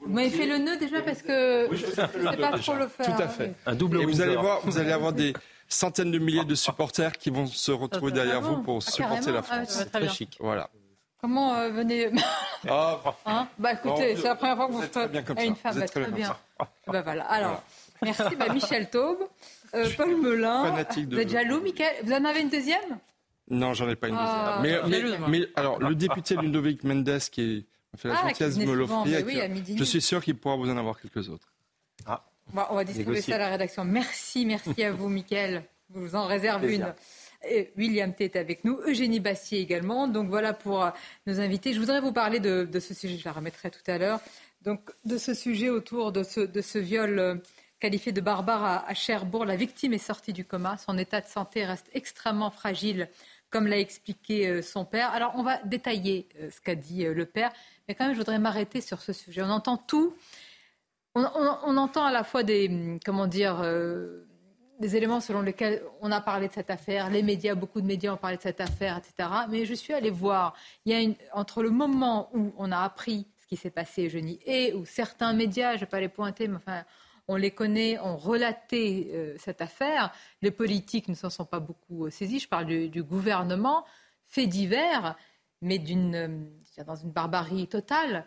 vous m'avez fait le nœud déjà parce que je ne sais pas trop le faire. Tout à fait. Un double Et vous allez voir, vous allez avoir des centaines de milliers de supporters qui vont se retrouver derrière vous pour ah, supporter la ah, France. très chic. Voilà. Comment euh, venez ah, hein Bah écoutez, c'est la première fois que vous faites à une femme. Bah, très bien. Bah voilà. Alors, merci. Bah, Michel Taube, euh, Paul Melun. Vous êtes jaloux, Michael? Vous en avez une deuxième? Non, j'en ai pas une deuxième. mais, mais, mais, alors, le député Ludovic Mendes, qui est fait la ah, gentillesse de me l'offrir. je suis sûr qu'il pourra vous en avoir quelques autres. Ah. on va distribuer ça à la rédaction. Merci, merci à vous, Mickaël. Je vous en réserve une. William T est avec nous, Eugénie Bastier également. Donc voilà pour euh, nos invités. Je voudrais vous parler de, ce sujet, je la remettrai tout à l'heure. Donc de ce sujet autour de ce, de ce viol euh, qualifié de barbare à, Cherbourg. La victime est sortie du coma. Son état de santé reste extrêmement fragile, comme l'a expliqué euh, son père. Alors on va détailler ce qu'a dit le père. Mais quand même, je voudrais m'arrêter sur ce sujet. On entend tout. On, entend à la fois des, comment dire, euh, des éléments selon lesquels on a parlé de cette affaire. Les médias, beaucoup de médias ont parlé de cette affaire, etc. Mais je suis allée voir. Il y a entre le moment où on a appris ce qui s'est passé, je nie, et où certains médias, je ne vais pas les pointer, mais enfin, on les connaît, ont relaté euh, cette affaire. Les politiques ne s'en sont pas beaucoup euh, saisis. Je parle du, gouvernement. Faits divers, mais d'une dans une barbarie totale.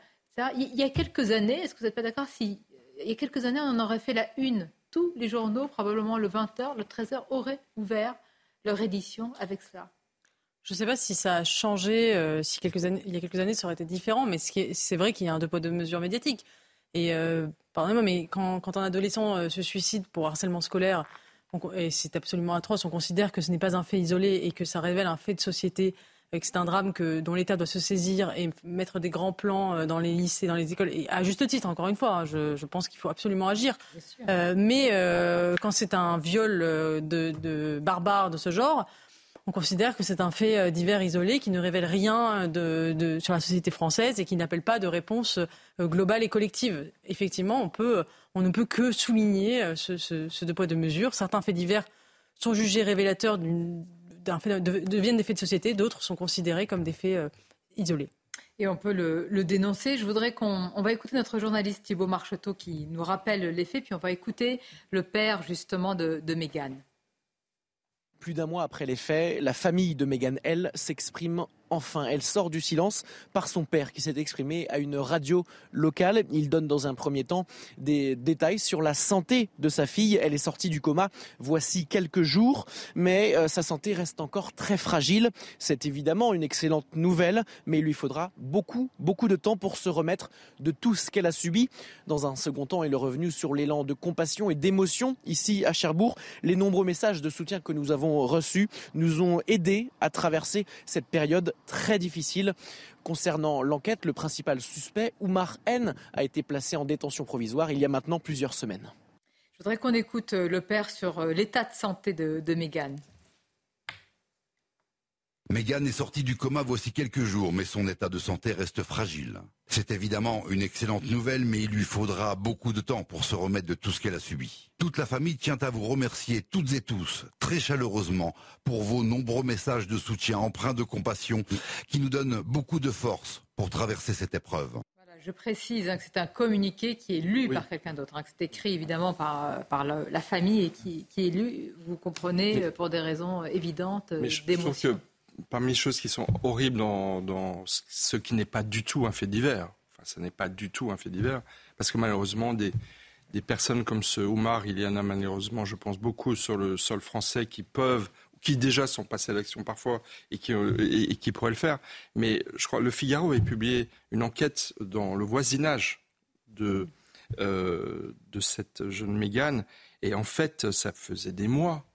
Il y a quelques années, est-ce que vous n'êtes pas d'accord si il y a quelques années, on en aurait fait la une. Tous les journaux, probablement le 20h, le 13h, auraient ouvert leur édition avec cela. Je ne sais pas si ça a changé, euh, si quelques années, il y a quelques années ça aurait été différent, mais c'est vrai qu'il y a un deux poids deux mesures médiatiques. Et euh, pardonnez-moi, mais quand, quand, un adolescent euh, se suicide pour harcèlement scolaire, et c'est absolument atroce, on considère que ce n'est pas un fait isolé et que ça révèle un fait de société c'est un drame que, dont l'État doit se saisir et mettre des grands plans euh, dans les lycées, dans les écoles, et à juste titre, encore une fois, hein, je, je, pense qu'il faut absolument agir. Euh, mais euh, quand c'est un viol de, de barbare de ce genre, on considère que c'est un fait divers isolé qui ne révèle rien de, de, sur la société française et qui n'appelle pas de réponse globale et collective. Effectivement, on, ne peut que souligner ce, deux poids deux mesures. Certains faits divers sont jugés révélateurs deviennent des faits de société, d'autres sont considérés comme des faits euh, isolés. Et on peut le, dénoncer. Je voudrais qu'on on va écouter notre journaliste Thibault Marcheteau qui nous rappelle les faits, puis on va écouter le père justement de, de Mégane. Plus d'un mois après les faits, la famille de Meghan L s'exprime enfin. Elle sort du silence par son père qui s'est exprimé à une radio locale. Il donne dans un premier temps des détails sur la santé de sa fille. Elle est sortie du coma voici quelques jours, mais euh, sa santé reste encore très fragile. C'est évidemment une excellente nouvelle, mais il lui faudra beaucoup, beaucoup de temps pour se remettre de tout ce qu'elle a subi. Dans un second temps, il est revenu sur l'élan de compassion et d'émotion ici à Cherbourg. Les nombreux messages de soutien que nous avons reçus nous ont aidés à traverser cette période très difficile. Concernant l'enquête, le principal suspect, Oumar N, a été placé en détention provisoire il y a maintenant plusieurs semaines. Je voudrais qu'on écoute euh, le père sur euh, l'état de santé de, de Mégane. Meghan est sortie du coma voici quelques jours, mais son état de santé reste fragile. C'est évidemment une excellente nouvelle, mais il lui faudra beaucoup de temps pour se remettre de tout ce qu'elle a subi. Toute la famille tient à vous remercier toutes et tous, très chaleureusement, pour vos nombreux messages de soutien empreints de compassion qui nous donnent beaucoup de force pour traverser cette épreuve. Je précise hein, que c'est un communiqué qui est lu par quelqu'un d'autre, hein, que c'est écrit évidemment par, par la, famille et qui, est lu, vous comprenez, pour des raisons évidentes d'émotion. Parmi les choses qui sont horribles dans, ce qui n'est pas du tout un fait divers, enfin, ce n'est pas du tout un fait divers, parce que malheureusement, des, personnes comme ce Oumar, il y en a malheureusement, je pense, beaucoup sur le sol français qui peuvent qui déjà sont passés à l'action parfois et qui, qui pourraient le faire. Mais je crois le Figaro a publié une enquête dans le voisinage de, euh, de cette jeune Mégane. Et en fait, ça faisait des mois,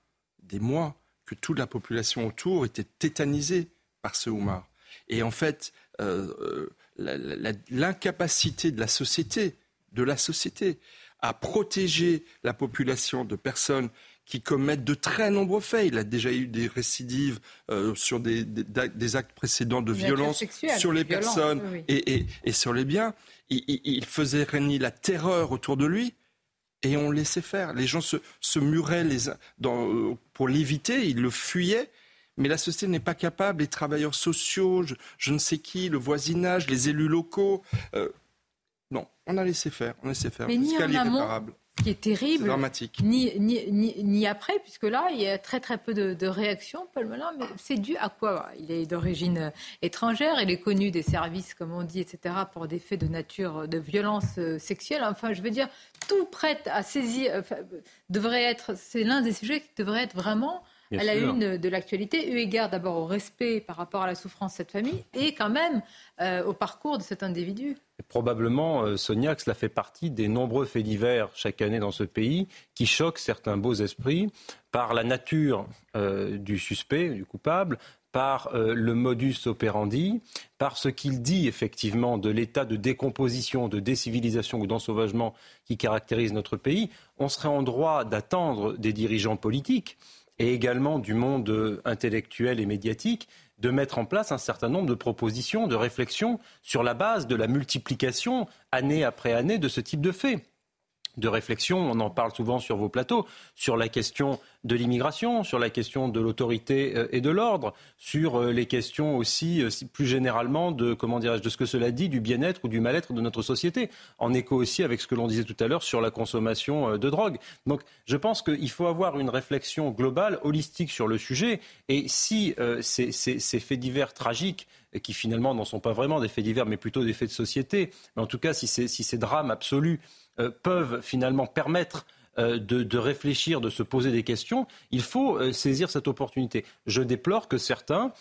des mois, que toute la population autour était tétanisée par ce Oumar. Et en fait, euh, l'incapacité de la société, de la société, à protéger la population de personnes qui commettent de très nombreux faits. Il a déjà eu des récidives euh, sur des, des, actes précédents de violence sur les personnes Et, et, sur les biens. Il, il, faisait régner la terreur autour de lui et on laissait faire. Les gens se, se muraient les, dans, euh, pour l'éviter, ils le fuyaient. Mais la société n'est pas capable, les travailleurs sociaux, je, ne sais qui, le voisinage, les élus locaux. Euh, non, on a laissé faire, on a laissé faire. Mais ni en amont, qui est terrible, dramatique. Ni, ni, ni, après, puisque là, il y a très très peu de, réactions, Paul Melun, mais c'est dû à quoi? Il est d'origine euh, étrangère, il est connu des services, comme on dit, etc., pour des faits de nature euh, de violence euh, sexuelle. Enfin, je veux dire, tout prête à saisir, devrait être, c'est l'un des sujets qui devrait être vraiment à la une de l'actualité, eu égard d'abord au respect par rapport à la souffrance de cette famille et quand même au parcours de cet individu. Probablement, euh, Sonia, que cela fait partie des nombreux faits divers chaque année dans ce pays qui choquent certains beaux esprits par la nature euh, du suspect, du coupable, par euh, le modus operandi, par ce qu'il dit effectivement de l'état de décomposition, de décivilisation ou d'ensauvagement qui caractérise notre pays, on serait en droit d'attendre des dirigeants politiques et également du monde intellectuel et médiatique de mettre en place un certain nombre de propositions, de réflexions sur la base de la multiplication année après année de ce type de faits de réflexion, on en parle souvent sur vos plateaux, sur la question de l'immigration, sur la question de l'autorité euh, et de l'ordre, sur euh, les questions aussi euh, plus généralement de comment dirais-je de ce que cela dit du bien-être ou du mal-être de notre société, en écho aussi avec ce que l'on disait tout à l'heure sur la consommation de drogue. Donc je pense qu'il faut avoir une réflexion globale, holistique sur le sujet, et si ces, ces faits divers tragiques qui finalement n'en sont pas vraiment des faits divers, mais plutôt des faits de société. Mais en tout cas, si, si ces drames absolus euh, peuvent finalement permettre euh, de, réfléchir, de se poser des questions, il faut euh, saisir cette opportunité. Je déplore que certains,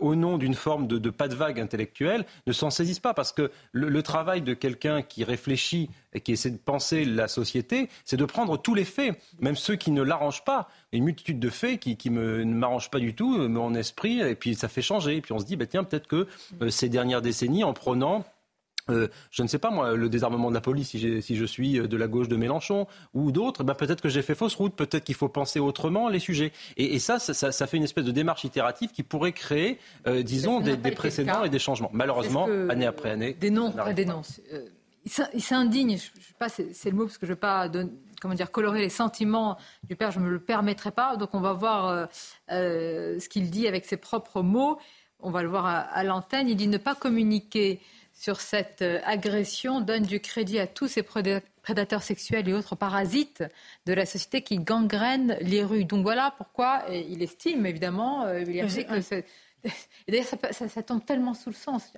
au nom d'une forme de, pas de vague intellectuelle, ne s'en saisissent pas, parce que le, travail de quelqu'un qui réfléchit et qui essaie de penser la société, c'est de prendre tous les faits, même ceux qui ne l'arrangent pas. Une multitude de faits qui, ne m'arrangent pas du tout, mon esprit, et puis ça fait changer. Et puis on se dit, bah, tiens, peut-être que ces dernières décennies, en prenant euh, je ne sais pas moi, le désarmement de la police, si, si je suis euh, de la gauche de Mélenchon ou d'autres, ben peut-être que j'ai fait fausse route, peut-être qu'il faut penser autrement les sujets. Et, ça, ça, fait une espèce de démarche itérative qui pourrait créer, euh, disons, des, précédents et des changements. Malheureusement, année après année. Des noms, des noms. il s'indigne, je, sais pas, c'est le mot parce que je ne veux pas comment dire, colorer les sentiments du père, je ne me le permettrai pas. Donc on va voir ce qu'il dit avec ses propres mots. On va le voir à, à l'antenne. Il dit ne pas communiquer sur cette euh, agression donne du crédit à tous ces prédateurs sexuels et autres parasites de la société qui gangrènent les rues. Donc voilà pourquoi il estime évidemment, euh, que D'ailleurs, ça, tombe tellement sous le sens.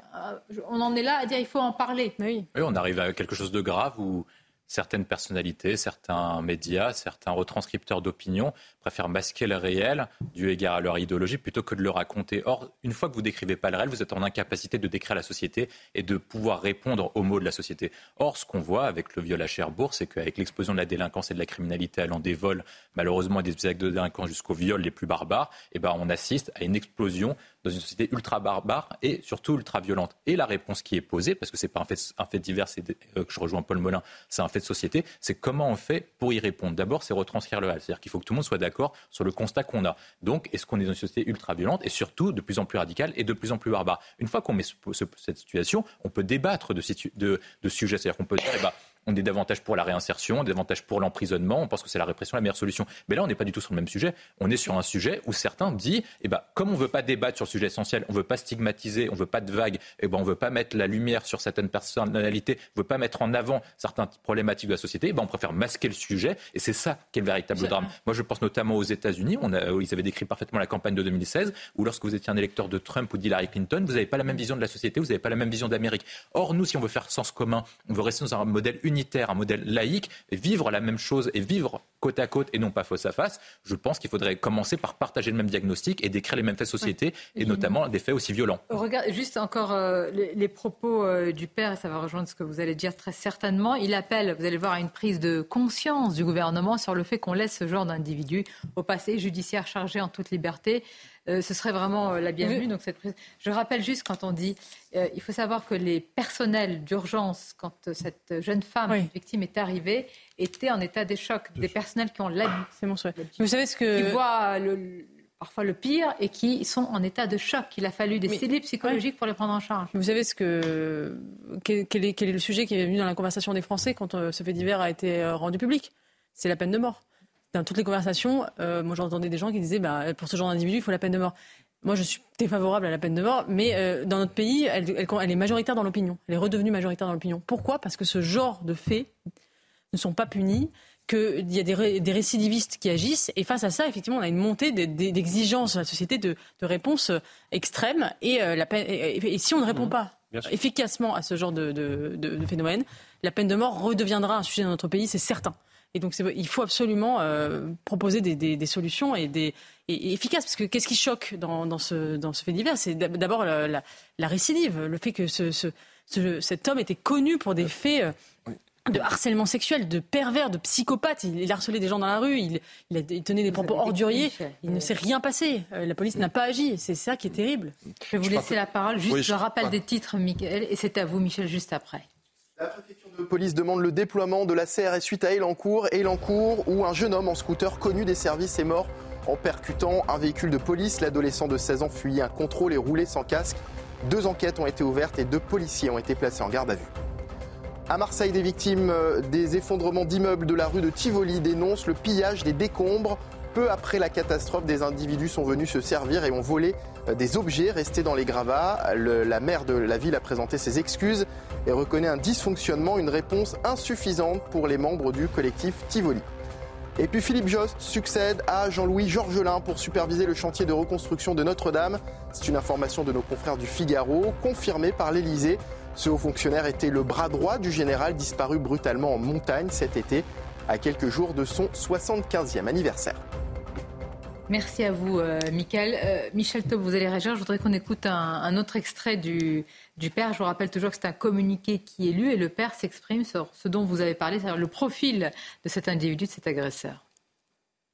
On en est là à dire il faut en parler. Oui, oui on arrive à quelque chose de grave où certaines personnalités, certains médias, certains retranscripteurs d'opinion préfèrent masquer le réel du égard à leur idéologie plutôt que de le raconter. Or, une fois que vous décrivez pas le réel, vous êtes en incapacité de décrire la société et de pouvoir répondre aux mots de la société. Or, ce qu'on voit avec le viol à Cherbourg, c'est qu'avec l'explosion de la délinquance et de la criminalité allant des vols, malheureusement, des actes de délinquance jusqu'aux viols les plus barbares, eh ben, on assiste à une explosion dans une société ultra barbare et surtout ultra violente. Et la réponse qui est posée, parce que c'est pas un fait, divers, c'est euh, que je rejoins Paul Molin, c'est un fait de société, c'est comment on fait pour y répondre. D'abord, c'est retranscrire le réel. C'est-à-dire qu'il faut que tout le monde soit d'accord sur le constat qu'on a. Donc, est-ce qu'on est dans une société ultra violente et surtout de plus en plus radicale et de plus en plus barbare? Une fois qu'on met cette situation, on peut débattre de, de, de sujets. C'est-à-dire qu'on peut dire, eh ben, on est davantage pour la réinsertion, on est davantage pour l'emprisonnement, on pense que c'est la répression la meilleure solution. Mais là, on n'est pas du tout sur le même sujet. On est sur un sujet où certains disent, eh ben, comme on ne veut pas débattre sur le sujet essentiel, on ne veut pas stigmatiser, on ne veut pas de vagues, eh ben, on ne veut pas mettre la lumière sur certaines personnalités, on ne veut pas mettre en avant certaines problématiques de la société, eh ben, on préfère masquer le sujet. Et c'est ça qui est le véritable drame. Moi, je pense notamment aux États-Unis, où ils avaient décrit parfaitement la campagne de 2016, où lorsque vous étiez un électeur de Trump ou d'Hillary Clinton, vous n'avez pas la même vision de la société, vous n'avez pas la même vision d'Amérique. Or, nous, si on veut faire sens commun, on veut rester dans un modèle unitaire, un modèle laïque, et vivre la même chose et vivre côte à côte et non pas face à face, je pense qu'il faudrait commencer par partager le même diagnostic et décrire les mêmes faits de société, et notamment des faits aussi violents. Regarde, juste encore euh, les, propos euh, du père, et ça va rejoindre ce que vous allez dire très certainement. Il appelle, vous allez voir, à une prise de conscience du gouvernement sur le fait qu'on laisse ce genre d'individu au passé judiciaire chargé en toute liberté. Euh, ce serait vraiment la bienvenue. Donc cette prise... Je rappelle juste quand on dit, il faut savoir que les personnels d'urgence, quand cette jeune femme victime est arrivée, étaient en état de choc. Des personnels qui ont l'habitude. C'est mon souhait. Vous savez ce que. Qui voient parfois le pire et qui sont en état de choc. Il a fallu des cellules psychologiques pour les prendre en charge. Vous savez ce que quel est, quel est, le sujet qui est venu dans la conversation des Français quand euh, ce fait divers a été euh, rendu public? C'est la peine de mort. Dans toutes les conversations, euh, moi j'entendais des gens qui disaient bah, pour ce genre d'individu, il faut la peine de mort. Moi, je suis défavorable à la peine de mort, mais dans notre pays, elle, elle est majoritaire dans l'opinion. Elle est redevenue majoritaire dans l'opinion. Pourquoi? Parce que ce genre de faits ne sont pas punis qu'il y a des, récidivistes qui agissent. Et face à ça, effectivement, on a une montée d'exigences de la société de, réponses extrêmes. Et, euh, la et, si on ne répond mmh. pas efficacement à ce genre de, phénomène, la peine de mort redeviendra un sujet dans notre pays, c'est certain. Et donc, il faut absolument euh, proposer des, solutions et, des, efficaces. Parce que qu'est-ce qui choque dans, ce, dans ce fait divers? C'est d'abord la, récidive, le fait que ce, cet homme était connu pour des faits. Euh, de harcèlement sexuel, de pervers, de psychopathe. Il, harcelait des gens dans la rue, il, tenait des propos orduriers. Il ne s'est rien passé. Euh, la police n'a pas agi. C'est ça qui est terrible. Je vais vous laisser la parole. Juste, je, rappelle des titres, Michael, et c'est à vous, Michel, juste après. La préfecture de police demande le déploiement de la CRS suite à Elancourt. Elancourt, où un jeune homme en scooter connu des services est mort en percutant un véhicule de police. L'adolescent de 16 ans fuyait un contrôle et roulait sans casque. Deux enquêtes ont été ouvertes et deux policiers ont été placés en garde à vue. À Marseille, des victimes euh, des effondrements d'immeubles de la rue de Tivoli dénoncent le pillage des décombres. Peu après la catastrophe, des individus sont venus se servir et ont volé euh, des objets restés dans les gravats. la maire de la ville a présenté ses excuses et reconnaît un dysfonctionnement, une réponse insuffisante pour les membres du collectif Tivoli. Et puis Philippe Jost succède à Jean-Louis Georgelin pour superviser le chantier de reconstruction de Notre-Dame. C'est une information de nos confrères du Figaro, confirmée par l'Elysée. Ce haut fonctionnaire était le bras droit du général disparu brutalement en montagne cet été, à quelques jours de son 75e anniversaire. Merci à vous, euh, Michael. Euh, Michel Taub, vous allez réagir. Je voudrais qu'on écoute un, autre extrait du, du, père. Je vous rappelle toujours que c'est un communiqué qui est lu et le père s'exprime sur ce dont vous avez parlé, c'est-à-dire le profil de cet individu, de cet agresseur.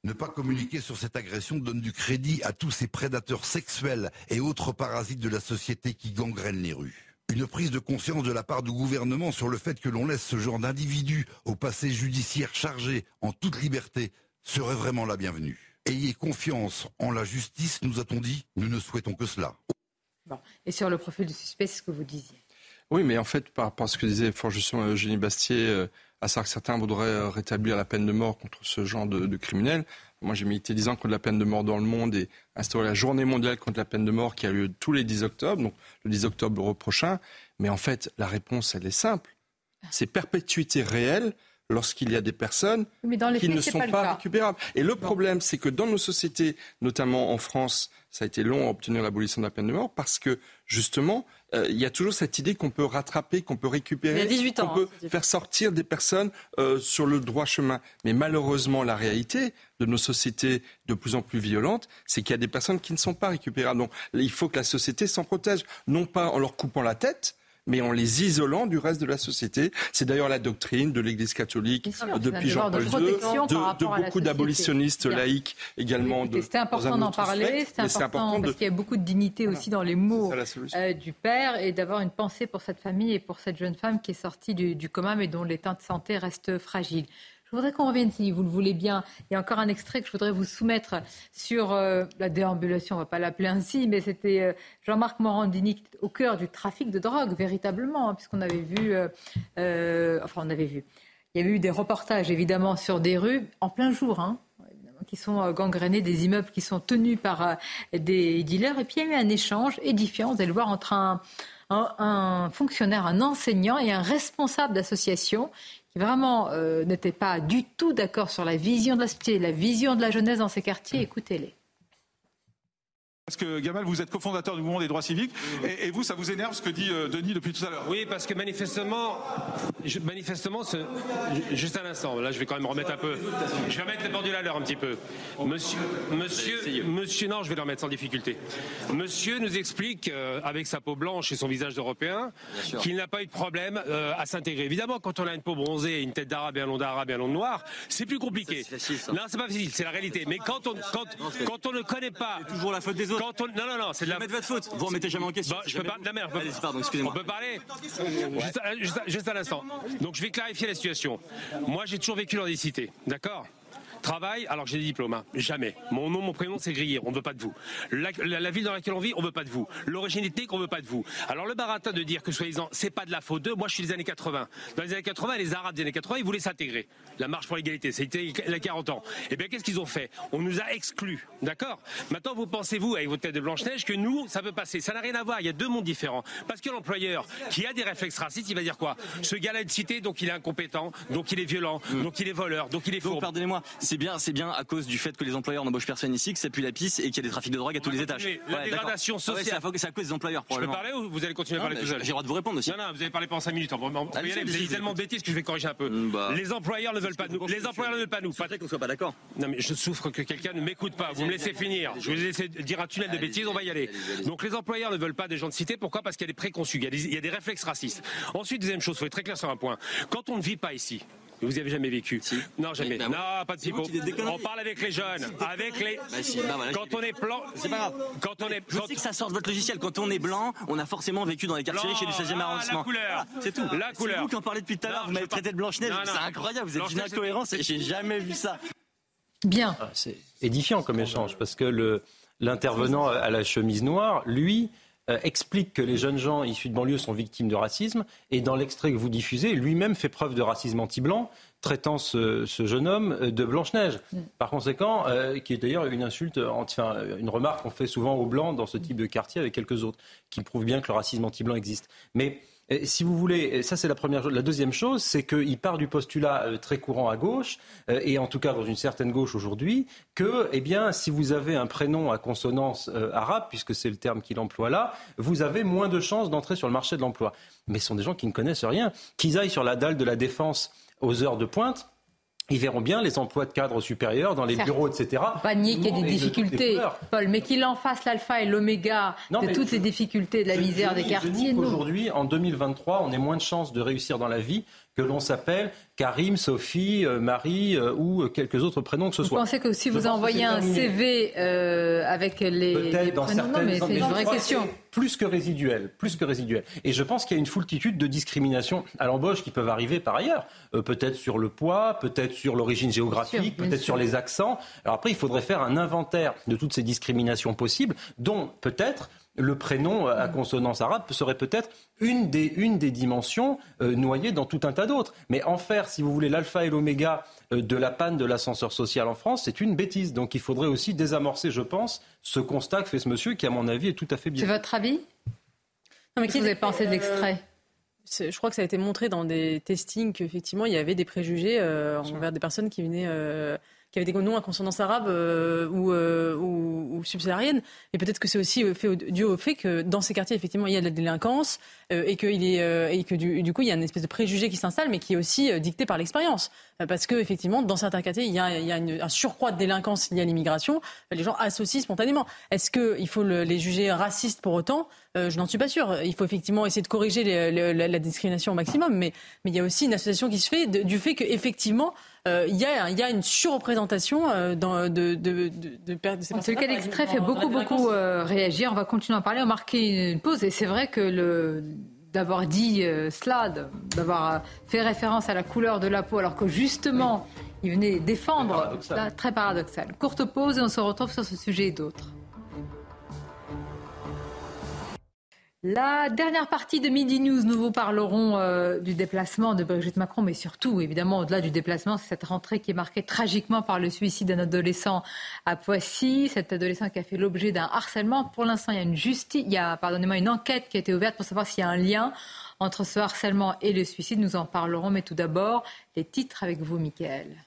Ne pas communiquer sur cette agression donne du crédit à tous ces prédateurs sexuels et autres parasites de la société qui gangrènent les rues. Une prise de conscience de la part du gouvernement sur le fait que l'on laisse ce genre d'individus au passé judiciaire chargé en toute liberté serait vraiment la bienvenue. Ayez confiance en la justice, nous a-t-on dit. Nous ne souhaitons que cela. Et sur le profil du suspect, c'est ce que vous disiez. Oui, mais en fait, par rapport à ce que disait fort justement Eugénie Bastier, euh, à savoir que certains voudraient rétablir la peine de mort contre ce genre de, de criminels. Moi, j'ai milité 10 ans contre la peine de mort dans le monde et instauré la journée mondiale contre la peine de mort qui a lieu tous les 10 octobre, donc le 10 octobre prochain. Mais en fait, la réponse, elle est simple. C'est perpétuité réelle lorsqu'il y a des personnes qui ne sont pas, récupérables. Et le problème, c'est que dans nos sociétés, notamment en France, ça a été long à obtenir l'abolition de la peine de mort parce que justement, euh, il y a toujours cette idée qu'on peut rattraper, qu'on peut récupérer, qu'on peut hein, faire sortir des personnes euh, sur le droit chemin. Mais malheureusement, la réalité de nos sociétés de plus en plus violentes, c'est qu'il y a des personnes qui ne sont pas récupérables. Donc, il faut que la société s'en protège, non pas en leur coupant la tête, mais en les isolant du reste de la société. C'est d'ailleurs la doctrine de l'Église catholique depuis Jean-Paul II, de, beaucoup d'abolitionnistes laïcs également. C'était important d'en parler, c'était important, parce qu'il y a beaucoup de dignité aussi dans les mots euh, du père et d'avoir une pensée pour cette famille et pour cette jeune femme qui est sortie du, du coma mais dont l'état de santé reste fragile. Je voudrais qu'on revienne, si vous le voulez bien. Il y a encore un extrait que je voudrais vous soumettre sur euh, la déambulation, on ne va pas l'appeler ainsi, mais c'était euh, Jean-Marc Morandini au cœur du trafic de drogue, véritablement, hein, puisqu'on avait vu, euh, enfin on avait vu, il y a eu des reportages évidemment sur des rues en plein jour, hein, qui sont gangrénées, des immeubles qui sont tenus par des dealers, et puis il y a eu un échange édifiant, vous allez le voir, entre un fonctionnaire, un enseignant et un responsable d'association qui vraiment euh, n'étaient pas du tout d'accord sur la vision de la société, la vision de la jeunesse dans ces quartiers, écoutez-les. Parce que Gamal, vous êtes cofondateur du mouvement des droits civiques, et, vous, ça vous énerve ce que dit euh, Denis depuis tout à l'heure? Oui, parce que manifestement, manifestement, juste un instant, là je vais quand même remettre un peu, je vais remettre les pendules à l'heure un petit peu. Monsieur, monsieur, monsieur, non, je vais le remettre sans difficulté. Monsieur nous explique, euh, avec sa peau blanche et son visage d'Européen, qu'il n'a pas eu de problème euh, à s'intégrer. Évidemment, quand on a une peau bronzée, une tête d'arabe et un long d'arabe et un long de noir, c'est plus compliqué. non, c'est pas facile, c'est la réalité. Mais quand on, quand, quand on ne connaît pas... toujours la faute des autres. Non, non, non, c'est de la. votre faute. Vous remettez jamais en question. je peux pas. La merde. Pardon, excusez-moi. On peut parler. Juste, juste un instant. Donc, je vais clarifier la situation. Moi, j'ai toujours vécu dans des cités, d'accord? Travail, alors j'ai des diplômes, hein. jamais. Mon nom, mon prénom, c'est grillé, on veut pas de vous. La, ville dans laquelle on vit, on veut pas de vous. L'origine ethnique, on veut pas de vous. Alors le baratin de dire que soi-disant, c'est pas de la faute d'eux, moi je suis des années 80. Dans les années 80, les Arabes des années 80, ils voulaient s'intégrer. La marche pour l'égalité, c'était il y a 40 ans. Eh bien, qu'est-ce qu'ils ont fait? On nous a exclus, d'accord? Maintenant, vous pensez-vous, avec votre tête de Blanche-Neige, que nous, ça peut passer? Ça n'a rien à voir, il y a deux mondes différents. Parce que l'employeur, qui a des réflexes racistes, il va dire quoi? Ce gars-là est cité, donc il est incompétent, donc il est violent, hmm. donc il est voleur, donc il est faux. Pardonnez-moi, c'est bien, c'est bien à cause du fait que les employeurs n'embauchent personne ici, que ça pue la piste et qu'il y a des trafics de drogue à tous les étages. la dégradation ah sociale. c'est à cause des employeurs. Je peux parler ou vous allez continuer à parler tout seul J'ai le droit de vous répondre aussi. Non, non, vous avez parlé pendant 5 minutes. Vous avez tellement de bêtises que je vais corriger un peu. Bah. Les employeurs ne veulent pas nous. Les employeurs ne veulent pas nous. Pas qu'on soit pas d'accord. Non, mais je souffre que quelqu'un ne m'écoute pas. Vous me laissez finir. Je vais laisser dire un tunnel de bêtises. On va y aller. Donc les employeurs ne veulent pas des gens de cité. Pourquoi? Parce qu'il y a des préconçus. Il y a des réflexes racistes. Ensuite, deuxième chose, il faut être très clair sur un point. Quand on ne vit pas ici, vous avez jamais vécu Non, jamais. Non, pas de pipeau. On parle avec les jeunes, avec les. Bah, bah, quand on est blanc, c'est pas grave. Quand on est, je sais que ça sort de votre logiciel. Quand on est blanc, on a forcément vécu dans les quartiers riches et du 16e arrondissement. La couleur, c'est tout. La couleur. C'est vous qui en parlez depuis tout à l'heure. Vous m'avez traité de blanche neige. C'est incroyable. Vous êtes d'une incohérence et j'ai jamais vu ça. Bien. Ah, c'est édifiant comme échange parce que le l'intervenant à la chemise noire, lui, euh, explique que les jeunes gens issus de banlieue sont victimes de racisme et dans l'extrait que vous diffusez, lui-même fait preuve de racisme anti-blanc traitant ce, jeune homme euh, de Blanche-Neige. Mm. Par conséquent, euh, qui est d'ailleurs une insulte, enfin, une remarque qu'on fait souvent aux Blancs dans ce type de quartier avec quelques autres, qui prouve bien que le racisme anti-blanc existe. Mais si vous voulez, c'est la première. La deuxième chose, c'est qu'il part du postulat euh, très courant à gauche, et en tout cas dans une certaine gauche aujourd'hui, que, eh bien, si vous avez un prénom à consonance arabe, puisque c'est le terme qu'il emploie là, vous avez moins de chances d'entrer sur le marché de l'emploi. Mais ce sont des gens qui ne connaissent rien. Qu'ils aillent sur la dalle de la défense aux heures de pointe, ils verront bien les emplois de cadres supérieurs dans les bureaux, etc. Pas nier qu'il y a des difficultés, Paul, mais qu'il en fasse l'alpha et l'oméga de toutes les difficultés de la misère des quartiers. Aujourd'hui, en 2023, on a moins de chances de réussir dans la vie que l'on s'appelle Karim, Sophie, euh, Marie euh, ou quelques autres prénoms que ce soit. Vous pensez que si vous envoyez un CV euh, avec les, les prénoms, non, mais c'est une vraie question. Plus que résiduel, plus que résiduel. Et je pense qu'il y a une foultitude de discriminations à l'embauche qui peuvent arriver par ailleurs. peut-être sur le poids, peut-être sur l'origine géographique, peut-être sur les accents. Alors après, il faudrait faire un inventaire de toutes ces discriminations possibles, dont peut-être le prénom à consonance arabe serait peut-être une des, une des dimensions euh, noyées dans tout un tas d'autres. Mais en faire, si vous voulez, l'alpha et l'oméga euh, de la panne de l'ascenseur social en France, c'est une bêtise. Donc il faudrait aussi désamorcer, je pense, ce constat que fait ce monsieur qui, à mon avis, est tout à fait bien. C'est votre avis? Non, mais Qu'est-ce que vous avez pensé de l'extrait? Je crois que ça a été montré dans des testings qu'effectivement il y avait des préjugés euh, envers des personnes qui venaient qui avaient des noms à consonance arabe euh, euh, ou, ou, subsaharienne. Mais peut-être que c'est aussi fait, dû au fait que dans ces quartiers, effectivement, il y a de la délinquance euh, et, qu'il est, et que du, coup, il y a une espèce de préjugé qui s'installe, mais qui est aussi dicté par l'expérience. Parce que effectivement, dans certains quartiers, il y a, il y a un surcroît de délinquance lié à l'immigration. Les gens associent spontanément. Est-ce qu'il faut les juger racistes pour autant? Je n'en suis pas sûr. Il faut effectivement essayer de corriger la, discrimination au maximum, mais, mais il y a aussi une association qui se fait du fait qu'effectivement, euh, il y, a, y, a, une surreprésentation euh, dans, de, de, de, de, de ces En tout cas, l'extrait fait beaucoup, beaucoup euh, réagir. On va continuer à en parler. On va marquer une pause. Et c'est vrai que le d'avoir dit cela, d'avoir fait référence à la couleur de la peau, alors que justement, il venait défendre. très paradoxal. Courte pause et on se retrouve sur ce sujet et d'autres. La dernière partie de Midi News, nous vous parlerons euh, du déplacement de Brigitte Macron, mais surtout, évidemment, au-delà du déplacement, c'est cette rentrée qui est marquée tragiquement par le suicide d'un adolescent à Poissy. Cet adolescent qui a fait l'objet d'un harcèlement. Pour l'instant, il y a une justice, il y a, pardonnez-moi, une enquête qui a été ouverte pour savoir s'il y a un lien entre ce harcèlement et le suicide. Nous en parlerons, mais tout d'abord, les titres avec vous, Mickaël.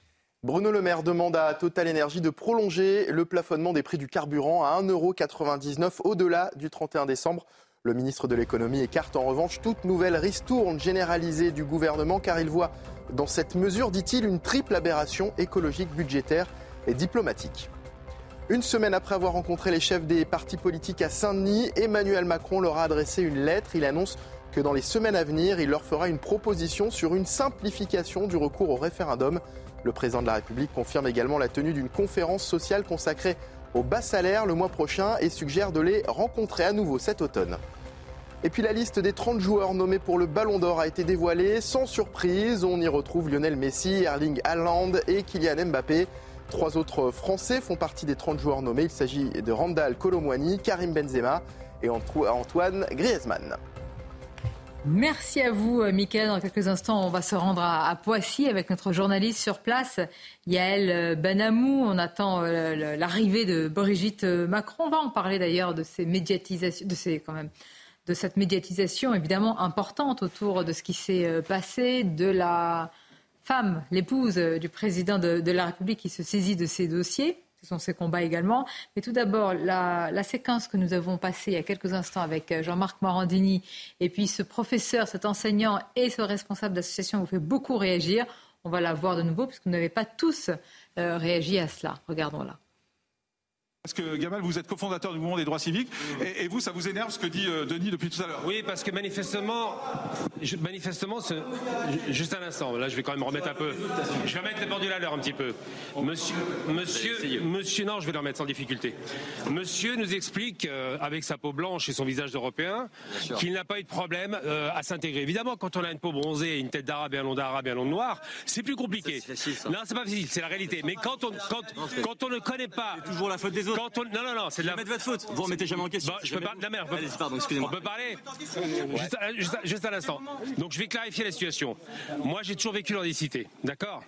Bruno Le Maire demande à Total Energy de prolonger le plafonnement des prix du carburant à 1,99€ au-delà du 31 décembre. Le ministre de l'économie écarte en revanche toute nouvelle ristourne généralisée du gouvernement car il voit dans cette mesure, dit-il, une triple aberration écologique, budgétaire et diplomatique. Une semaine après avoir rencontré les chefs des partis politiques à Saint-Denis, Emmanuel Macron leur a adressé une lettre. Il annonce que dans les semaines à venir, il leur fera une proposition sur une simplification du recours au référendum. Le président de la République confirme également la tenue d'une conférence sociale consacrée au bas salaire le mois prochain et suggère de les rencontrer à nouveau cet automne. Et puis la liste des 30 joueurs nommés pour le Ballon d'Or a été dévoilée. Sans surprise, on y retrouve Lionel Messi, Erling Haaland et Kylian Mbappé. Trois autres Français font partie des 30 joueurs nommés. Il s'agit de Randall Colomwani, Karim Benzema et Antoine Griezmann. Merci à vous, euh, Mickaël. Dans quelques instants, on va se rendre à, Poissy avec notre journaliste sur place, Yael euh, Benamou. On attend euh, l'arrivée de Brigitte Macron. On va en parler d'ailleurs de ces médiatisations, de cette médiatisation évidemment importante autour de ce qui s'est passé, de la femme, l'épouse du président de, la République qui se saisit de ces dossiers. Ce sont ses combats également. Mais tout d'abord, la, séquence que nous avons passée il y a quelques instants avec euh, Jean-Marc Morandini et puis ce professeur, cet enseignant et ce responsable d'association vous fait beaucoup réagir. On va la voir de nouveau puisque vous n'avez pas tous euh, réagi à cela. Regardons-la. Parce que Gamal, vous êtes cofondateur du mouvement des droits civiques, et, vous, ça vous énerve ce que dit euh, Denis depuis tout à l'heure Oui, parce que manifestement, manifestement, juste un instant, là je vais quand même remettre un peu, je vais remettre les pendules à l'heure un petit peu. Monsieur, monsieur, monsieur, non, je vais le remettre sans difficulté. Monsieur nous explique, euh, avec sa peau blanche et son visage d'Européen, qu'il n'a pas eu de problème euh, à s'intégrer. Évidemment, quand on a une peau bronzée, une tête d'arabe et un long d'arabe et un long de noir, c'est plus compliqué. Non, c'est pas facile, c'est la réalité. Mais quand on, quand, quand on ne connaît pas... toujours la faute des autres. Non, non, non, c'est de la. votre faute. Vous remettez jamais en question. je peux pas. La merde. Pardon, excusez-moi. On peut parler. Juste, juste, un instant. Donc, je vais clarifier la situation. Moi, j'ai toujours vécu dans des cités. D'accord?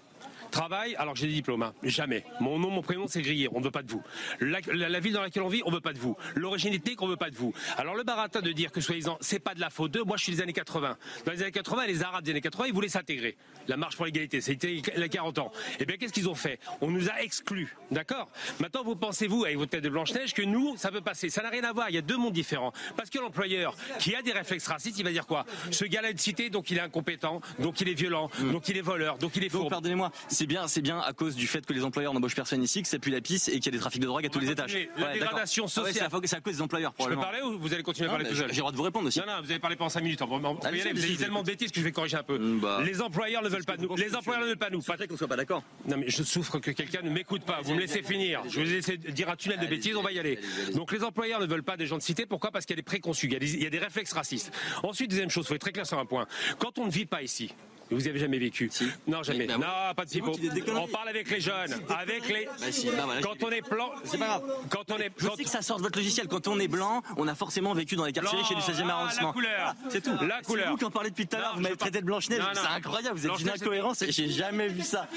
Travail, alors j'ai des diplômes, hein. jamais. Mon nom, mon prénom, c'est grillé, on ne veut pas de vous. La, ville dans laquelle on vit, on ne veut pas de vous. L'origine ethnique, on ne veut pas de vous. Alors le baratin de dire que soi-disant, c'est pas de la faute d'eux, moi je suis des années 80. Dans les années 80, les Arabes des années 80, ils voulaient s'intégrer. La marche pour l'égalité, c'était il y a 40 ans. Eh bien, qu'est-ce qu'ils ont fait? On nous a exclus, d'accord? Maintenant, vous pensez-vous, avec votre tête de Blanche-Neige, que nous, ça peut passer Ça n'a rien à voir, il y a deux mondes différents. Parce que l'employeur, qui a des réflexes racistes, il va dire quoi? Ce gars-là est cité, donc il est incompétent, donc il est violent, mm. donc il est voleur, donc il est faux. Pardonnez-moi, c'est bien, c'est bien à cause du fait que les employeurs n'embauchent personne ici, que c'est plus la piste et qu'il y a des trafics de drogue à tous les étages. La dégradation ah sociale. c'est à cause des employeurs. Je peux parler ou vous allez continuer à parler tout seul J'ai le droit de vous répondre aussi. Non, non, vous avez parlé pendant 5 minutes. Vous allez, vous avez tellement de bêtises que je vais corriger un peu. Mm, bah. Les employeurs ne veulent pas nous. Les employeurs ne veulent pas nous. Pas qu'on soit pas d'accord. Non, mais je souffre que quelqu'un ne m'écoute pas. Vous me laissez finir. Je vais laisser dire un tunnel de bêtises. On va y aller. Donc les employeurs ne veulent pas des gens de cité. Pourquoi? Parce qu'il y a des préconçus. Il y a des réflexes racistes. Ensuite, deuxième chose, il faut être très clair sur un point. Quand on ne vit pas ici, vous n'y avez jamais vécu Non, jamais. non, pas de pipeau. On parle avec les jeunes, avec les. Bah bah quand on est blanc, c'est pas grave. Quand on est. Je sais que ça sort de votre logiciel. Quand on est blanc, on a forcément vécu dans les quartiers chez du 16e arrondissement. La couleur. C'est tout. La couleur. C'est vous qui en parlez depuis tout à l'heure. Vous m'avez traité de Blanche Neige. C'est incroyable. Vous êtes une incohérence. J'ai jamais vu ça.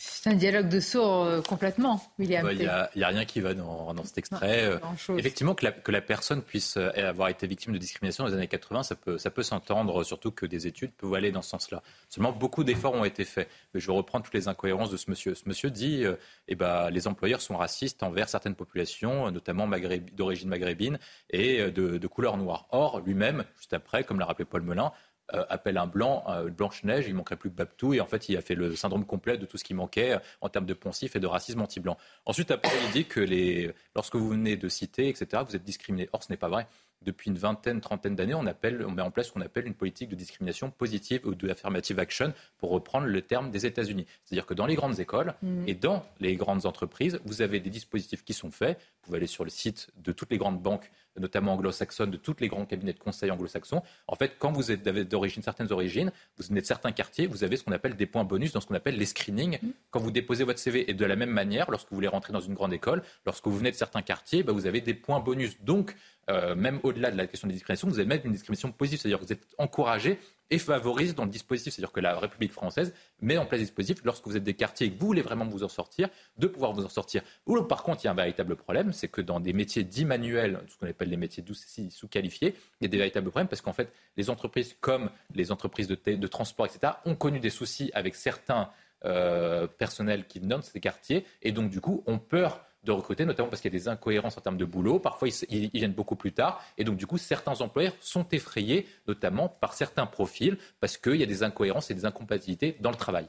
C'est un dialogue de sourds euh, complètement, William. Il bah, n'y a, rien qui va dans, cet extrait. Euh, effectivement, que la, personne puisse euh, avoir été victime de discrimination dans les années 80, ça peut, ça peut s'entendre, surtout que des études peuvent aller dans ce sens-là. Seulement, beaucoup d'efforts ont été faits. je vais reprendre toutes les incohérences de ce monsieur. Ce monsieur dit que eh ben, les employeurs sont racistes envers certaines populations, notamment d'origine maghrébine et de, de couleur noire. Or, lui-même, juste après, comme l'a rappelé Paul Melun, euh, appelle un blanc, euh, Blanche-Neige, il manquerait plus que Babtou, et en fait, il a fait le syndrome complet de tout ce qui manquait euh, en termes de poncif et de racisme anti-blanc. Ensuite, après, il dit que les, lorsque vous venez de citer, etc., vous êtes discriminé. Or, ce n'est pas vrai. Depuis une vingtaine, trentaine d'années, on, appelle, on met en place ce qu'on appelle une politique de discrimination positive ou de affirmative action, pour reprendre le terme des États-Unis. C'est-à-dire que dans les grandes écoles mm. et dans les grandes entreprises, vous avez des dispositifs qui sont faits. Vous pouvez aller sur le site de toutes les grandes banques notamment anglo-saxonnes, de tous les grands cabinets de conseil anglo-saxons. En fait, quand vous êtes d'origine, certaines origines, vous venez de certains quartiers, vous avez ce qu'on appelle des points bonus dans ce qu'on appelle les screenings. Mm. Quand vous déposez votre CV, et de la même manière, lorsque vous voulez rentrer dans une grande école, lorsque vous venez de certains quartiers, bah, vous avez des points bonus. Donc, euh, même au-delà de la question des discriminations, vous avez même une discrimination positive, c'est-à-dire que vous êtes encouragé et favorise dans le dispositif, c'est-à-dire que la République française met en place des dispositifs lorsque vous êtes des quartiers et que vous voulez vraiment vous en sortir, de pouvoir vous en sortir. Par contre, il y a un véritable problème, c'est que dans des métiers dits manuels, ce qu'on appelle les métiers sous-qualifiés, il y a des véritables problèmes parce qu'en fait, les entreprises comme les entreprises de, transport, etc., ont connu des soucis avec certains euh, personnels qui venant de ces quartiers et donc du coup ont peur de recruter, notamment parce qu'il y a des incohérences en termes de boulot. Parfois, ils, viennent beaucoup plus tard. Et donc, du coup, certains employeurs sont effrayés, notamment par certains profils, parce qu'il y a des incohérences et des incompatibilités dans le travail.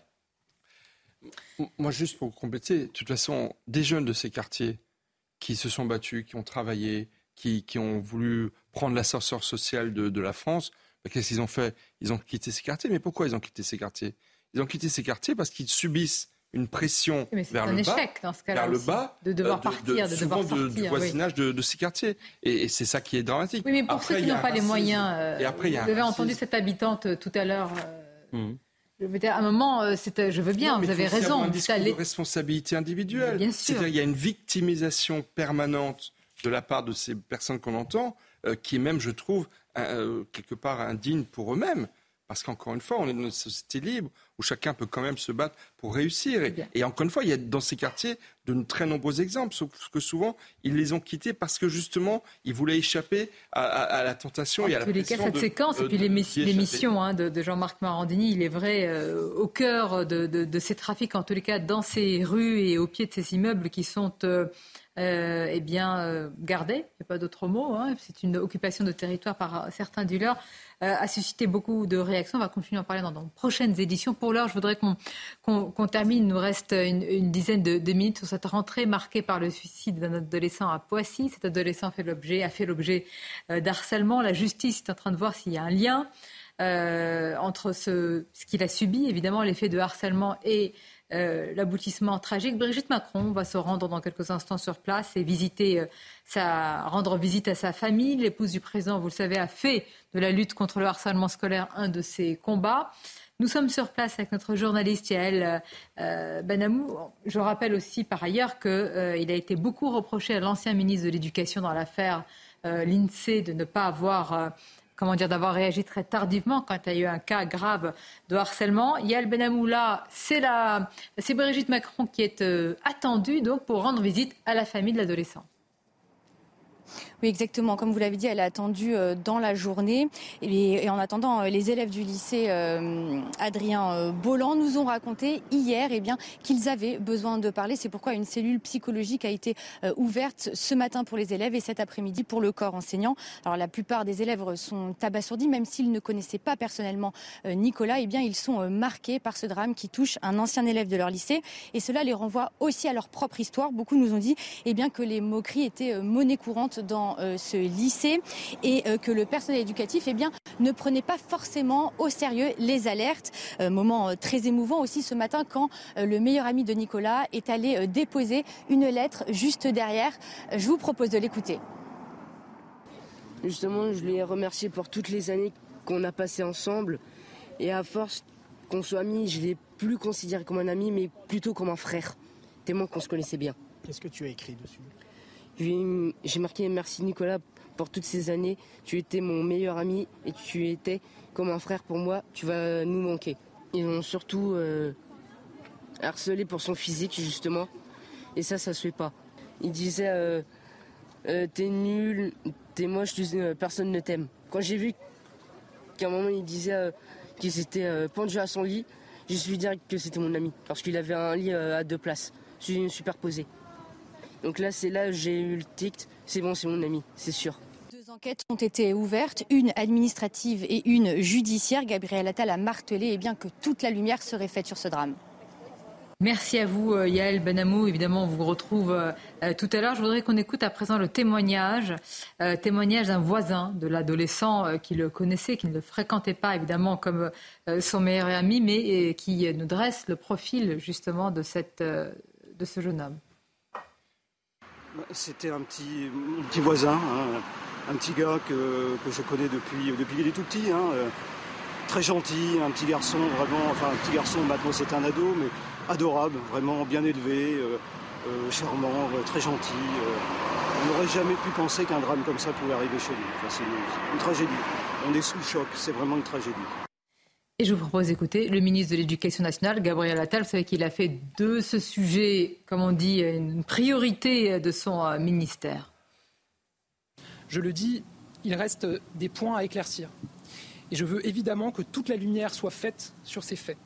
Moi, juste pour compléter, de toute façon, des jeunes de ces quartiers qui se sont battus, qui ont travaillé, qui, ont voulu prendre l'ascenseur social de, la France, bah, qu'est-ce qu'ils ont fait? Ils ont quitté ces quartiers. Mais pourquoi ils ont quitté ces quartiers? Ils ont quitté ces quartiers parce qu'ils subissent une pression vers le bas, dans ce vers le bas, de devoir euh, partir, de, devoir sortir, du voisinage de, ces quartiers. Et, c'est ça qui est dramatique. Oui, mais pour ceux qui n'ont pas les moyens, euh, et après, vous avez entendu cette habitante euh, tout à l'heure. Mmh. Je veux dire, à un moment, je veux bien, vous avez raison. Un discours de responsabilité individuelle. Bien sûr. C'est-à-dire, il y a une victimisation permanente de la part de ces personnes qu'on entend, qui est même, je trouve, quelque part indigne pour eux-mêmes. Parce qu'encore une fois, on est dans une société libre où chacun peut quand même se battre pour réussir. Et, encore une fois, il y a dans ces quartiers de très nombreux exemples, sauf que souvent, ils les ont quittés parce que justement, ils voulaient échapper à, la tentation et à la tous les cas, cette séquence, et puis l'émission hein, de, Jean-Marc Marandini, il est vrai, euh, au cœur de, ces trafics, en tous les cas, dans ces rues et au pied de ces immeubles qui sont... Euh, euh, eh bien, euh, il n'y a pas d'autre mot, hein. c'est une occupation de territoire par certains dealers. Euh, a suscité beaucoup de réactions. On va continuer à en parler dans, de prochaines éditions. Pour l'heure, je voudrais qu'on termine. Il nous reste une, dizaine de, minutes sur cette rentrée marquée par le suicide d'un adolescent à Poissy. Cet adolescent fait a fait l'objet euh, d'harcèlement. La justice est en train de voir s'il y a un lien entre ce qu'il a subi, évidemment, l'effet de harcèlement et euh, l'aboutissement tragique. Brigitte Macron va se rendre dans quelques instants sur place et visiter, euh, sa, rendre visite à sa famille. L'épouse du président, vous le savez, a fait de la lutte contre le harcèlement scolaire un de ses combats. Nous sommes sur place avec notre journaliste Yael euh, Benamou. Je rappelle aussi par ailleurs qu'il a été beaucoup reproché à l'ancien ministre de l'Éducation dans l'affaire l'INSEE de ne pas avoir comment dire, d'avoir réagi très tardivement quand il y a eu un cas grave de harcèlement. Yael Benamoula, c'est la, c'est Brigitte Macron qui est euh, attendue donc pour rendre visite à la famille de l'adolescent. Oui, exactement. Comme vous l'avez dit, elle a attendu euh, dans la journée. Et, en attendant, euh, les élèves du lycée euh, Adrien Bolland nous ont raconté hier eh qu'ils avaient besoin de parler. C'est pourquoi une cellule psychologique a été ouverte ce matin pour les élèves et cet après-midi pour le corps enseignant. Alors la plupart des élèves sont abasourdis, même s'ils ne connaissaient pas personnellement Nicolas. Eh bien, ils sont marqués par ce drame qui touche un ancien élève de leur lycée. Et cela les renvoie aussi à leur propre histoire. Beaucoup nous ont dit eh bien, que les moqueries étaient monnaie courante dans euh, ce lycée et euh, que le personnel éducatif eh bien, ne prenait pas forcément au sérieux les alertes. Euh, moment très émouvant aussi ce matin quand le meilleur ami de Nicolas est allé déposer une lettre juste derrière. Je vous propose de l'écouter. Justement, je lui ai remercié pour toutes les années qu'on a passées ensemble. Et à force qu'on soit amis, je ne l'ai plus considéré comme un ami, mais plutôt comme un frère. Tellement qu'on se connaissait bien. Qu'est-ce que tu as écrit dessus? J'ai marqué merci Nicolas pour toutes ces années. Tu étais mon meilleur ami et tu étais comme un frère pour moi. Tu vas nous manquer. Ils ont surtout euh, harcelé pour son physique justement. Et ça, ça se fait pas. Il disait euh, euh, t'es nul, t'es moche, personne ne t'aime. Quand j'ai vu qu'à un moment il disait qu'il s'était pendu à son lit, je suis direct que c'était mon ami parce qu'il avait un lit à deux places, superposé. Donc là, c'est là j'ai eu le tic. C'est bon, c'est mon ami, c'est sûr. Deux enquêtes ont été ouvertes, une administrative et une judiciaire. Gabriel Attal a martelé eh bien, que toute la lumière serait faite sur ce drame. Merci à vous, euh, Yael Benamou. Évidemment, on vous retrouve euh, euh, tout à l'heure. Je voudrais qu'on écoute à présent le témoignage, témoignage d'un voisin de l'adolescent qui le connaissait, qui ne le fréquentait pas, évidemment, comme son meilleur ami, mais qui nous dresse le profil, justement, de, cette, de ce jeune homme. C'était un petit, voisin, hein, un petit gars que, que, je connais depuis, depuis qu'il est tout petit. Hein, très gentil, un petit garçon, vraiment, enfin un petit garçon, maintenant c'est un ado, mais adorable, vraiment bien élevé, euh, euh, charmant, euh, très gentil. on n'aurait jamais pu penser qu'un drame comme ça pouvait arriver chez nous. c'est une, tragédie. On est sous le choc, c'est vraiment une tragédie. Et je vous propose d'écouter le ministre de l'Éducation nationale, Gabriel Attal. Vous savez qu'il a fait de ce sujet, comme on dit, une priorité de son ministère. Je le dis, il reste des points à éclaircir. Et je veux évidemment que toute la lumière soit faite sur ces faits.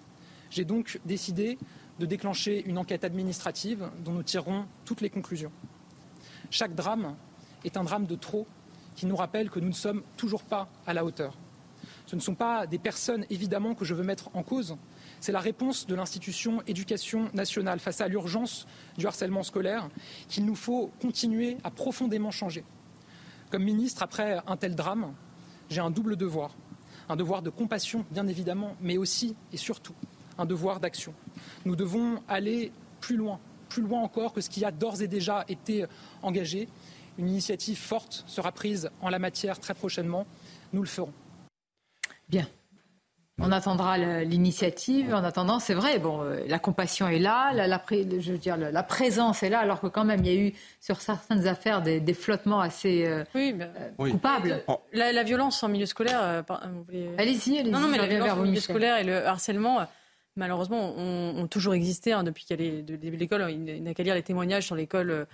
J'ai donc décidé de déclencher une enquête administrative dont nous tirerons toutes les conclusions. Chaque drame est un drame de trop qui nous rappelle que nous ne sommes toujours pas à la hauteur. Ce ne sont pas des personnes, évidemment, que je veux mettre en cause. C'est la réponse de l'institution éducation nationale face à l'urgence du harcèlement scolaire qu'il nous faut continuer à profondément changer. Comme ministre, après un tel drame, j'ai un double devoir. Un devoir de compassion, bien évidemment, mais aussi et surtout un devoir d'action. Nous devons aller plus loin, plus loin encore que ce qui a d'ores et déjà été engagé. Une initiative forte sera prise en la matière très prochainement. Nous le ferons. Bien. On attendra l'initiative. En attendant, c'est vrai, bon, euh, la compassion est là, la, je veux dire, la, présence est là, alors que quand même, il y a eu sur certaines affaires des, flottements assez euh, euh, coupables. La, violence en milieu scolaire. allez-y, allez-y. Non, non, mais la violence en milieu scolaire et le harcèlement malheureusement, ont, toujours existé hein, depuis qu'elle est de l'école. Il n'a qu'à lire les témoignages sur l'école euh,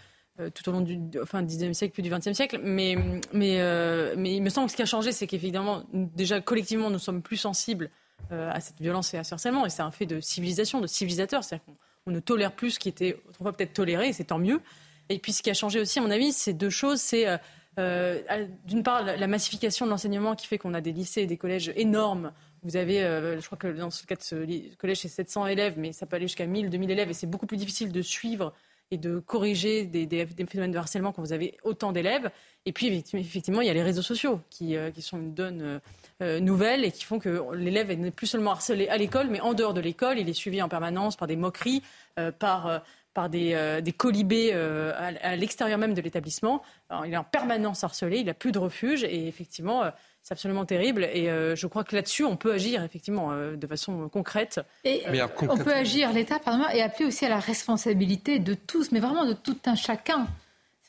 tout au long du enfin, 19e siècle puis du 20e siècle. Mais, mais, euh, mais il me semble que ce qui a changé, c'est qu'évidemment, déjà collectivement, nous sommes plus sensibles euh, à cette violence et à ce harcèlement. Et c'est un fait de civilisation, de civilisateur. C'est-à-dire qu'on ne tolère plus ce qui était autrefois peut-être toléré, et c'est tant mieux. Et puis ce qui a changé aussi, à mon avis, c'est deux choses. C'est d'une part la massification de l'enseignement qui fait qu'on a des lycées et des collèges énormes vous avez, euh, je crois que dans ce cas de ce collège, c'est 700 élèves, mais ça peut aller jusqu'à 1000, 2000 élèves, et c'est beaucoup plus difficile de suivre et de corriger des, phénomènes de harcèlement quand vous avez autant d'élèves. Et puis, effectivement, il y a les réseaux sociaux qui, euh, sont une donne euh, nouvelle et qui font que l'élève n'est plus seulement harcelé à l'école, mais en dehors de l'école, il est suivi en permanence par des moqueries, par des colibés à, l'extérieur même de l'établissement. Il est en permanence harcelé, il n'a plus de refuge et effectivement, c'est absolument terrible. Et euh, je crois que là-dessus, on peut agir effectivement euh, de façon concrète. Et on peut agir, l'État, pardon, et appeler aussi à la responsabilité de tous, mais vraiment de tout un chacun.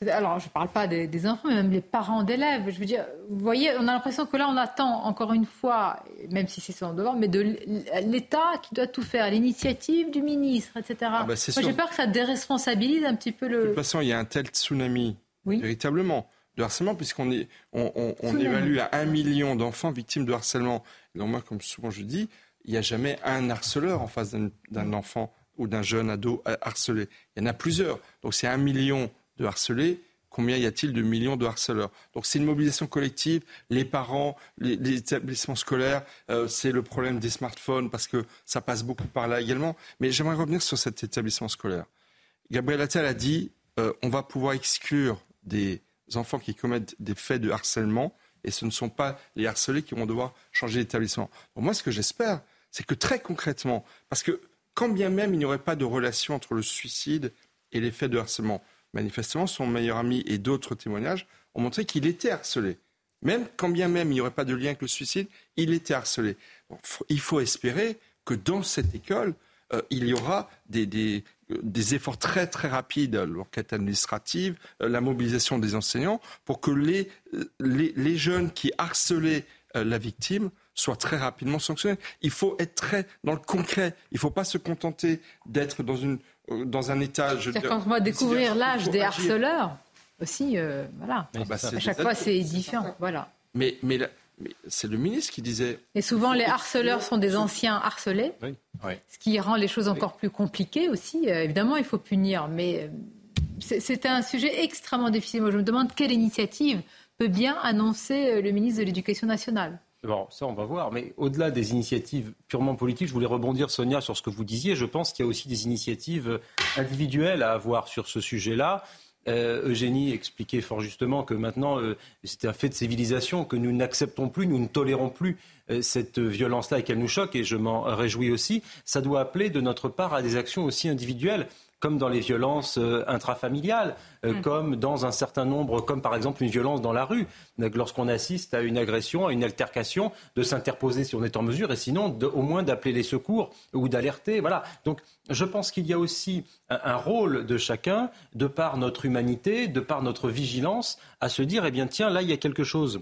Alors, je ne parle pas des, enfants, mais même les parents d'élèves. Je veux dire, vous voyez, on a l'impression que là, on attend encore une fois, même si c'est son devoir, mais de l'État qui doit tout faire, l'initiative du ministre, etc. Ah bah, j'ai peur que ça déresponsabilise un petit peu le. De toute façon, il y a un tel tsunami, véritablement de harcèlement, puisqu'on est, on, évalue à un million d'enfants victimes de harcèlement. donc moi, comme souvent je dis, il n'y a jamais un harceleur en face d'un enfant ou d'un jeune ado harcelé. Il y en a plusieurs. Donc c'est un million de harcelés. Combien y a-t-il de millions de harceleurs? Donc c'est une mobilisation collective. Les parents, les, établissements scolaires, euh, c'est le problème des smartphones parce que ça passe beaucoup par là également. Mais j'aimerais revenir sur cet établissement scolaire. Gabriel Attal a dit euh, on va pouvoir exclure des enfants qui commettent des faits de harcèlement et ce ne sont pas les harcelés qui vont devoir changer d'établissement. moi, ce que j'espère, c'est que très concrètement, parce que quand bien même il n'y aurait pas de relation entre le suicide et les faits de harcèlement, manifestement, son meilleur ami et d'autres témoignages ont montré qu'il était harcelé. Même quand bien même il n'y aurait pas de lien avec le suicide, il était harcelé. il faut espérer que dans cette école, euh, il y aura des, des efforts très très rapides, l'enquête administrative, euh, la mobilisation des enseignants, pour que les, euh, les, jeunes qui harcelaient euh, la victime soient très rapidement sanctionnés. Il faut être très dans le concret. Il ne faut pas se contenter d'être dans, une, dans un état... Quand on va découvrir l'âge des harceleurs, aussi, voilà. bah, à chaque fois, c'est différent. Voilà. Mais, mais c'est le ministre qui disait. Et souvent, les harceleurs sont des anciens harcelés, ce qui rend les choses encore plus compliquées aussi. Euh, évidemment, il faut punir, mais euh, c'est un sujet extrêmement difficile. Moi, je me demande quelle initiative peut bien annoncer euh, le ministre de l'Éducation nationale. Bon, ça, on va voir. Mais au-delà des initiatives purement politiques, je voulais rebondir, Sonia, sur ce que vous disiez. Je pense qu'il y a aussi des initiatives individuelles à avoir sur ce sujet-là. Euh, Eugénie expliquait fort justement que maintenant, euh, c'est un fait de civilisation, que nous n'acceptons plus, nous ne tolérons plus euh, cette violence-là et qu'elle nous choque, et je m'en réjouis aussi. Ça doit appeler de notre part à des actions aussi individuelles comme dans les violences euh, intrafamiliales, euh, mm. comme dans un certain nombre, comme par exemple une violence dans la rue, lorsqu'on assiste à une agression, à une altercation, de s'interposer si on est en mesure, et sinon au moins d'appeler les secours ou d'alerter. Voilà. Donc je pense qu'il y a aussi un, rôle de chacun, de par notre humanité, de par notre vigilance, à se dire, eh bien tiens, là il y a quelque chose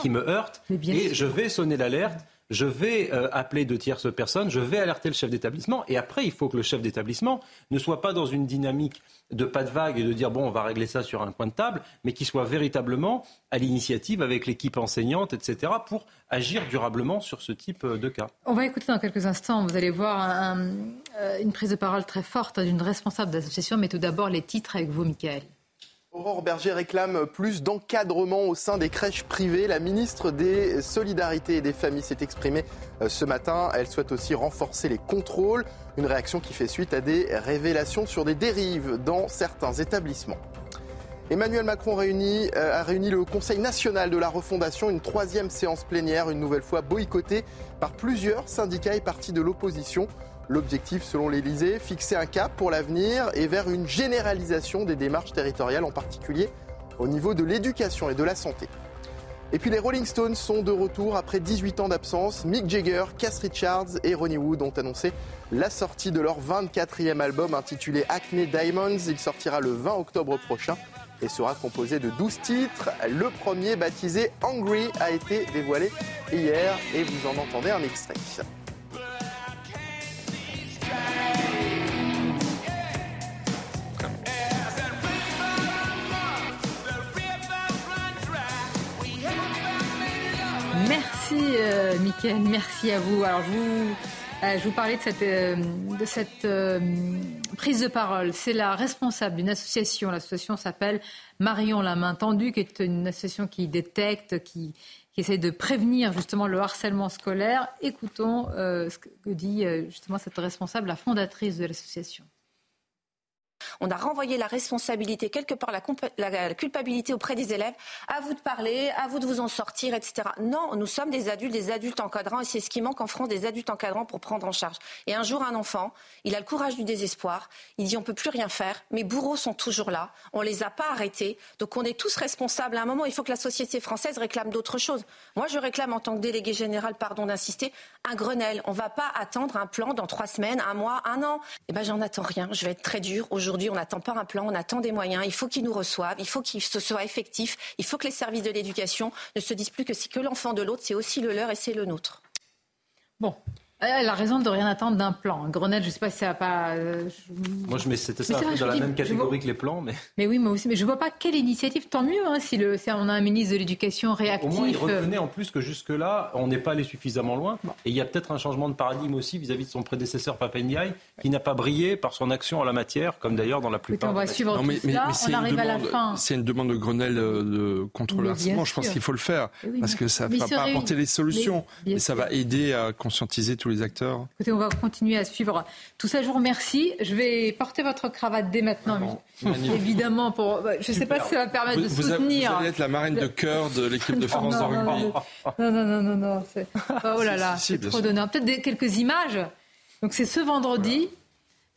qui me heurte, et je vais sonner l'alerte je vais euh, appeler de tierces personnes, je vais alerter le chef d'établissement. Et après, il faut que le chef d'établissement ne soit pas dans une dynamique de pas de vague et de dire bon, on va régler ça sur un coin de table, mais qu'il soit véritablement à l'initiative avec l'équipe enseignante, etc., pour agir durablement sur ce type euh, de cas. On va écouter dans quelques instants. Vous allez voir euh, une prise de parole très forte d'une responsable d'association, mais tout d'abord les titres avec vous, Michael. Aurore Berger réclame plus d'encadrement au sein des crèches privées. La ministre des Solidarités et des Familles s'est exprimée euh, ce matin. Elle souhaite aussi renforcer les contrôles. Une réaction qui fait suite à des révélations sur des dérives dans certains établissements. Emmanuel Macron euh, a réuni le Conseil national de la refondation, une troisième séance plénière, une nouvelle fois boycottée par plusieurs syndicats et partis de l'opposition. L'objectif, selon l'Elysée, fixer un cap pour l'avenir et vers une généralisation des démarches territoriales, en particulier au niveau de l'éducation et de la santé. Et puis les Rolling Stones sont de retour après 18 ans d'absence. Mick Jagger, Cass Richards et Ronnie Wood ont annoncé la sortie de leur 24e album intitulé Acne Diamonds. Il sortira le 20 octobre prochain et sera composé de 12 titres. Le premier, baptisé Angry, a été dévoilé hier et vous en entendez un extrait. Euh. Merci à vous. Alors, je vous, euh, vous parlais de cette, euh, euh, prise de parole. C'est la responsable d'une association. L'association s'appelle Marion la main tendue, qui est une association qui détecte, qui essaie de prévenir justement le harcèlement scolaire. Écoutons ce que dit justement cette responsable, la fondatrice de l'association. On a renvoyé la responsabilité, quelque part la, culpabilité auprès des élèves. À vous de parler, à vous de vous en sortir, etc. Non, nous sommes des adultes, des adultes encadrants, et c'est ce qui manque en France, des adultes encadrants pour prendre en charge. Et un jour, un enfant, il a le courage du désespoir, il dit on peut plus rien faire, mes bourreaux sont toujours là, on les a pas arrêtés, donc on est tous responsables. À un moment, il faut que la société française réclame d'autres choses. Moi, je réclame en tant que délégué général, pardon d'insister, un Grenelle. On ne va pas attendre un plan dans trois semaines, un mois, un an. Eh ben, j'en attends rien. Je vais être très dur Aujourd'hui, on n'attend pas un plan, on attend des moyens. Il faut qu'ils nous reçoivent, il faut qu'ils soient effectifs, il faut que les services de l'éducation ne se disent plus que c'est que l'enfant de l'autre, c'est aussi le leur et c'est le nôtre. Bon, elle a raison de rien attendre d'un plan. Grenade, je ne sais pas si ça va pas. Euh, moi, je mets c'était ça dans la même catégorie que les plans, mais. Mais oui, moi aussi. Mais je vois pas quelle initiative. Tant mieux hein, si, le, on a un ministre de l'Éducation réactif. Au moins, il reconnaît en plus que jusque là, on n'est pas allé suffisamment loin. Et il y a peut-être un changement de paradigme aussi vis-à-vis de son prédécesseur Papendiaï, qui n'a pas brillé par son action en la matière, comme d'ailleurs dans la plupart. on va suivre tout ça. on arrive à la fin. C'est une demande de Grenelle euh, de contre le harcèlement. Je pense qu'il faut le faire eh parce que ça ne va pas apporter les solutions, mais, ça va aider à conscientiser tous les acteurs on va continuer à suivre tout ça. Je vous remercie. Je vais porter votre cravate dès maintenant, évidemment. Pour, je ne sais pas si ça va permettre de soutenir. Vous allez être la marine de cœur de l'équipe de France de rugby. Non, non, non, non, non. Oh là là, c'est trop d'honneur. Peut-être quelques images. Donc c'est ce vendredi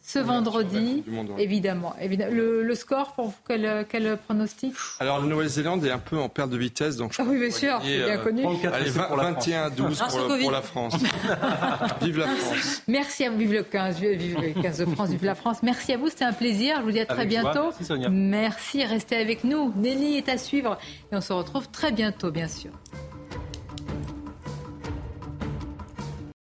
ce vendredi, évidemment. évidemment. Le, score, pour vous, quel, quel, pronostic? Alors, la Nouvelle-Zélande est un peu en perte de vitesse. Donc je ah oui, bien sûr, c'est bien connu. allez, 21 12 pour, la France. vive la France. Merci à vous, vive le 15, vive le 15 de France, vive la France. Merci à vous, c'était un plaisir. Je vous dis à très bientôt. Merci, Sonia. Merci, restez avec nous. Nelly est à suivre et on se retrouve très bientôt, bien sûr.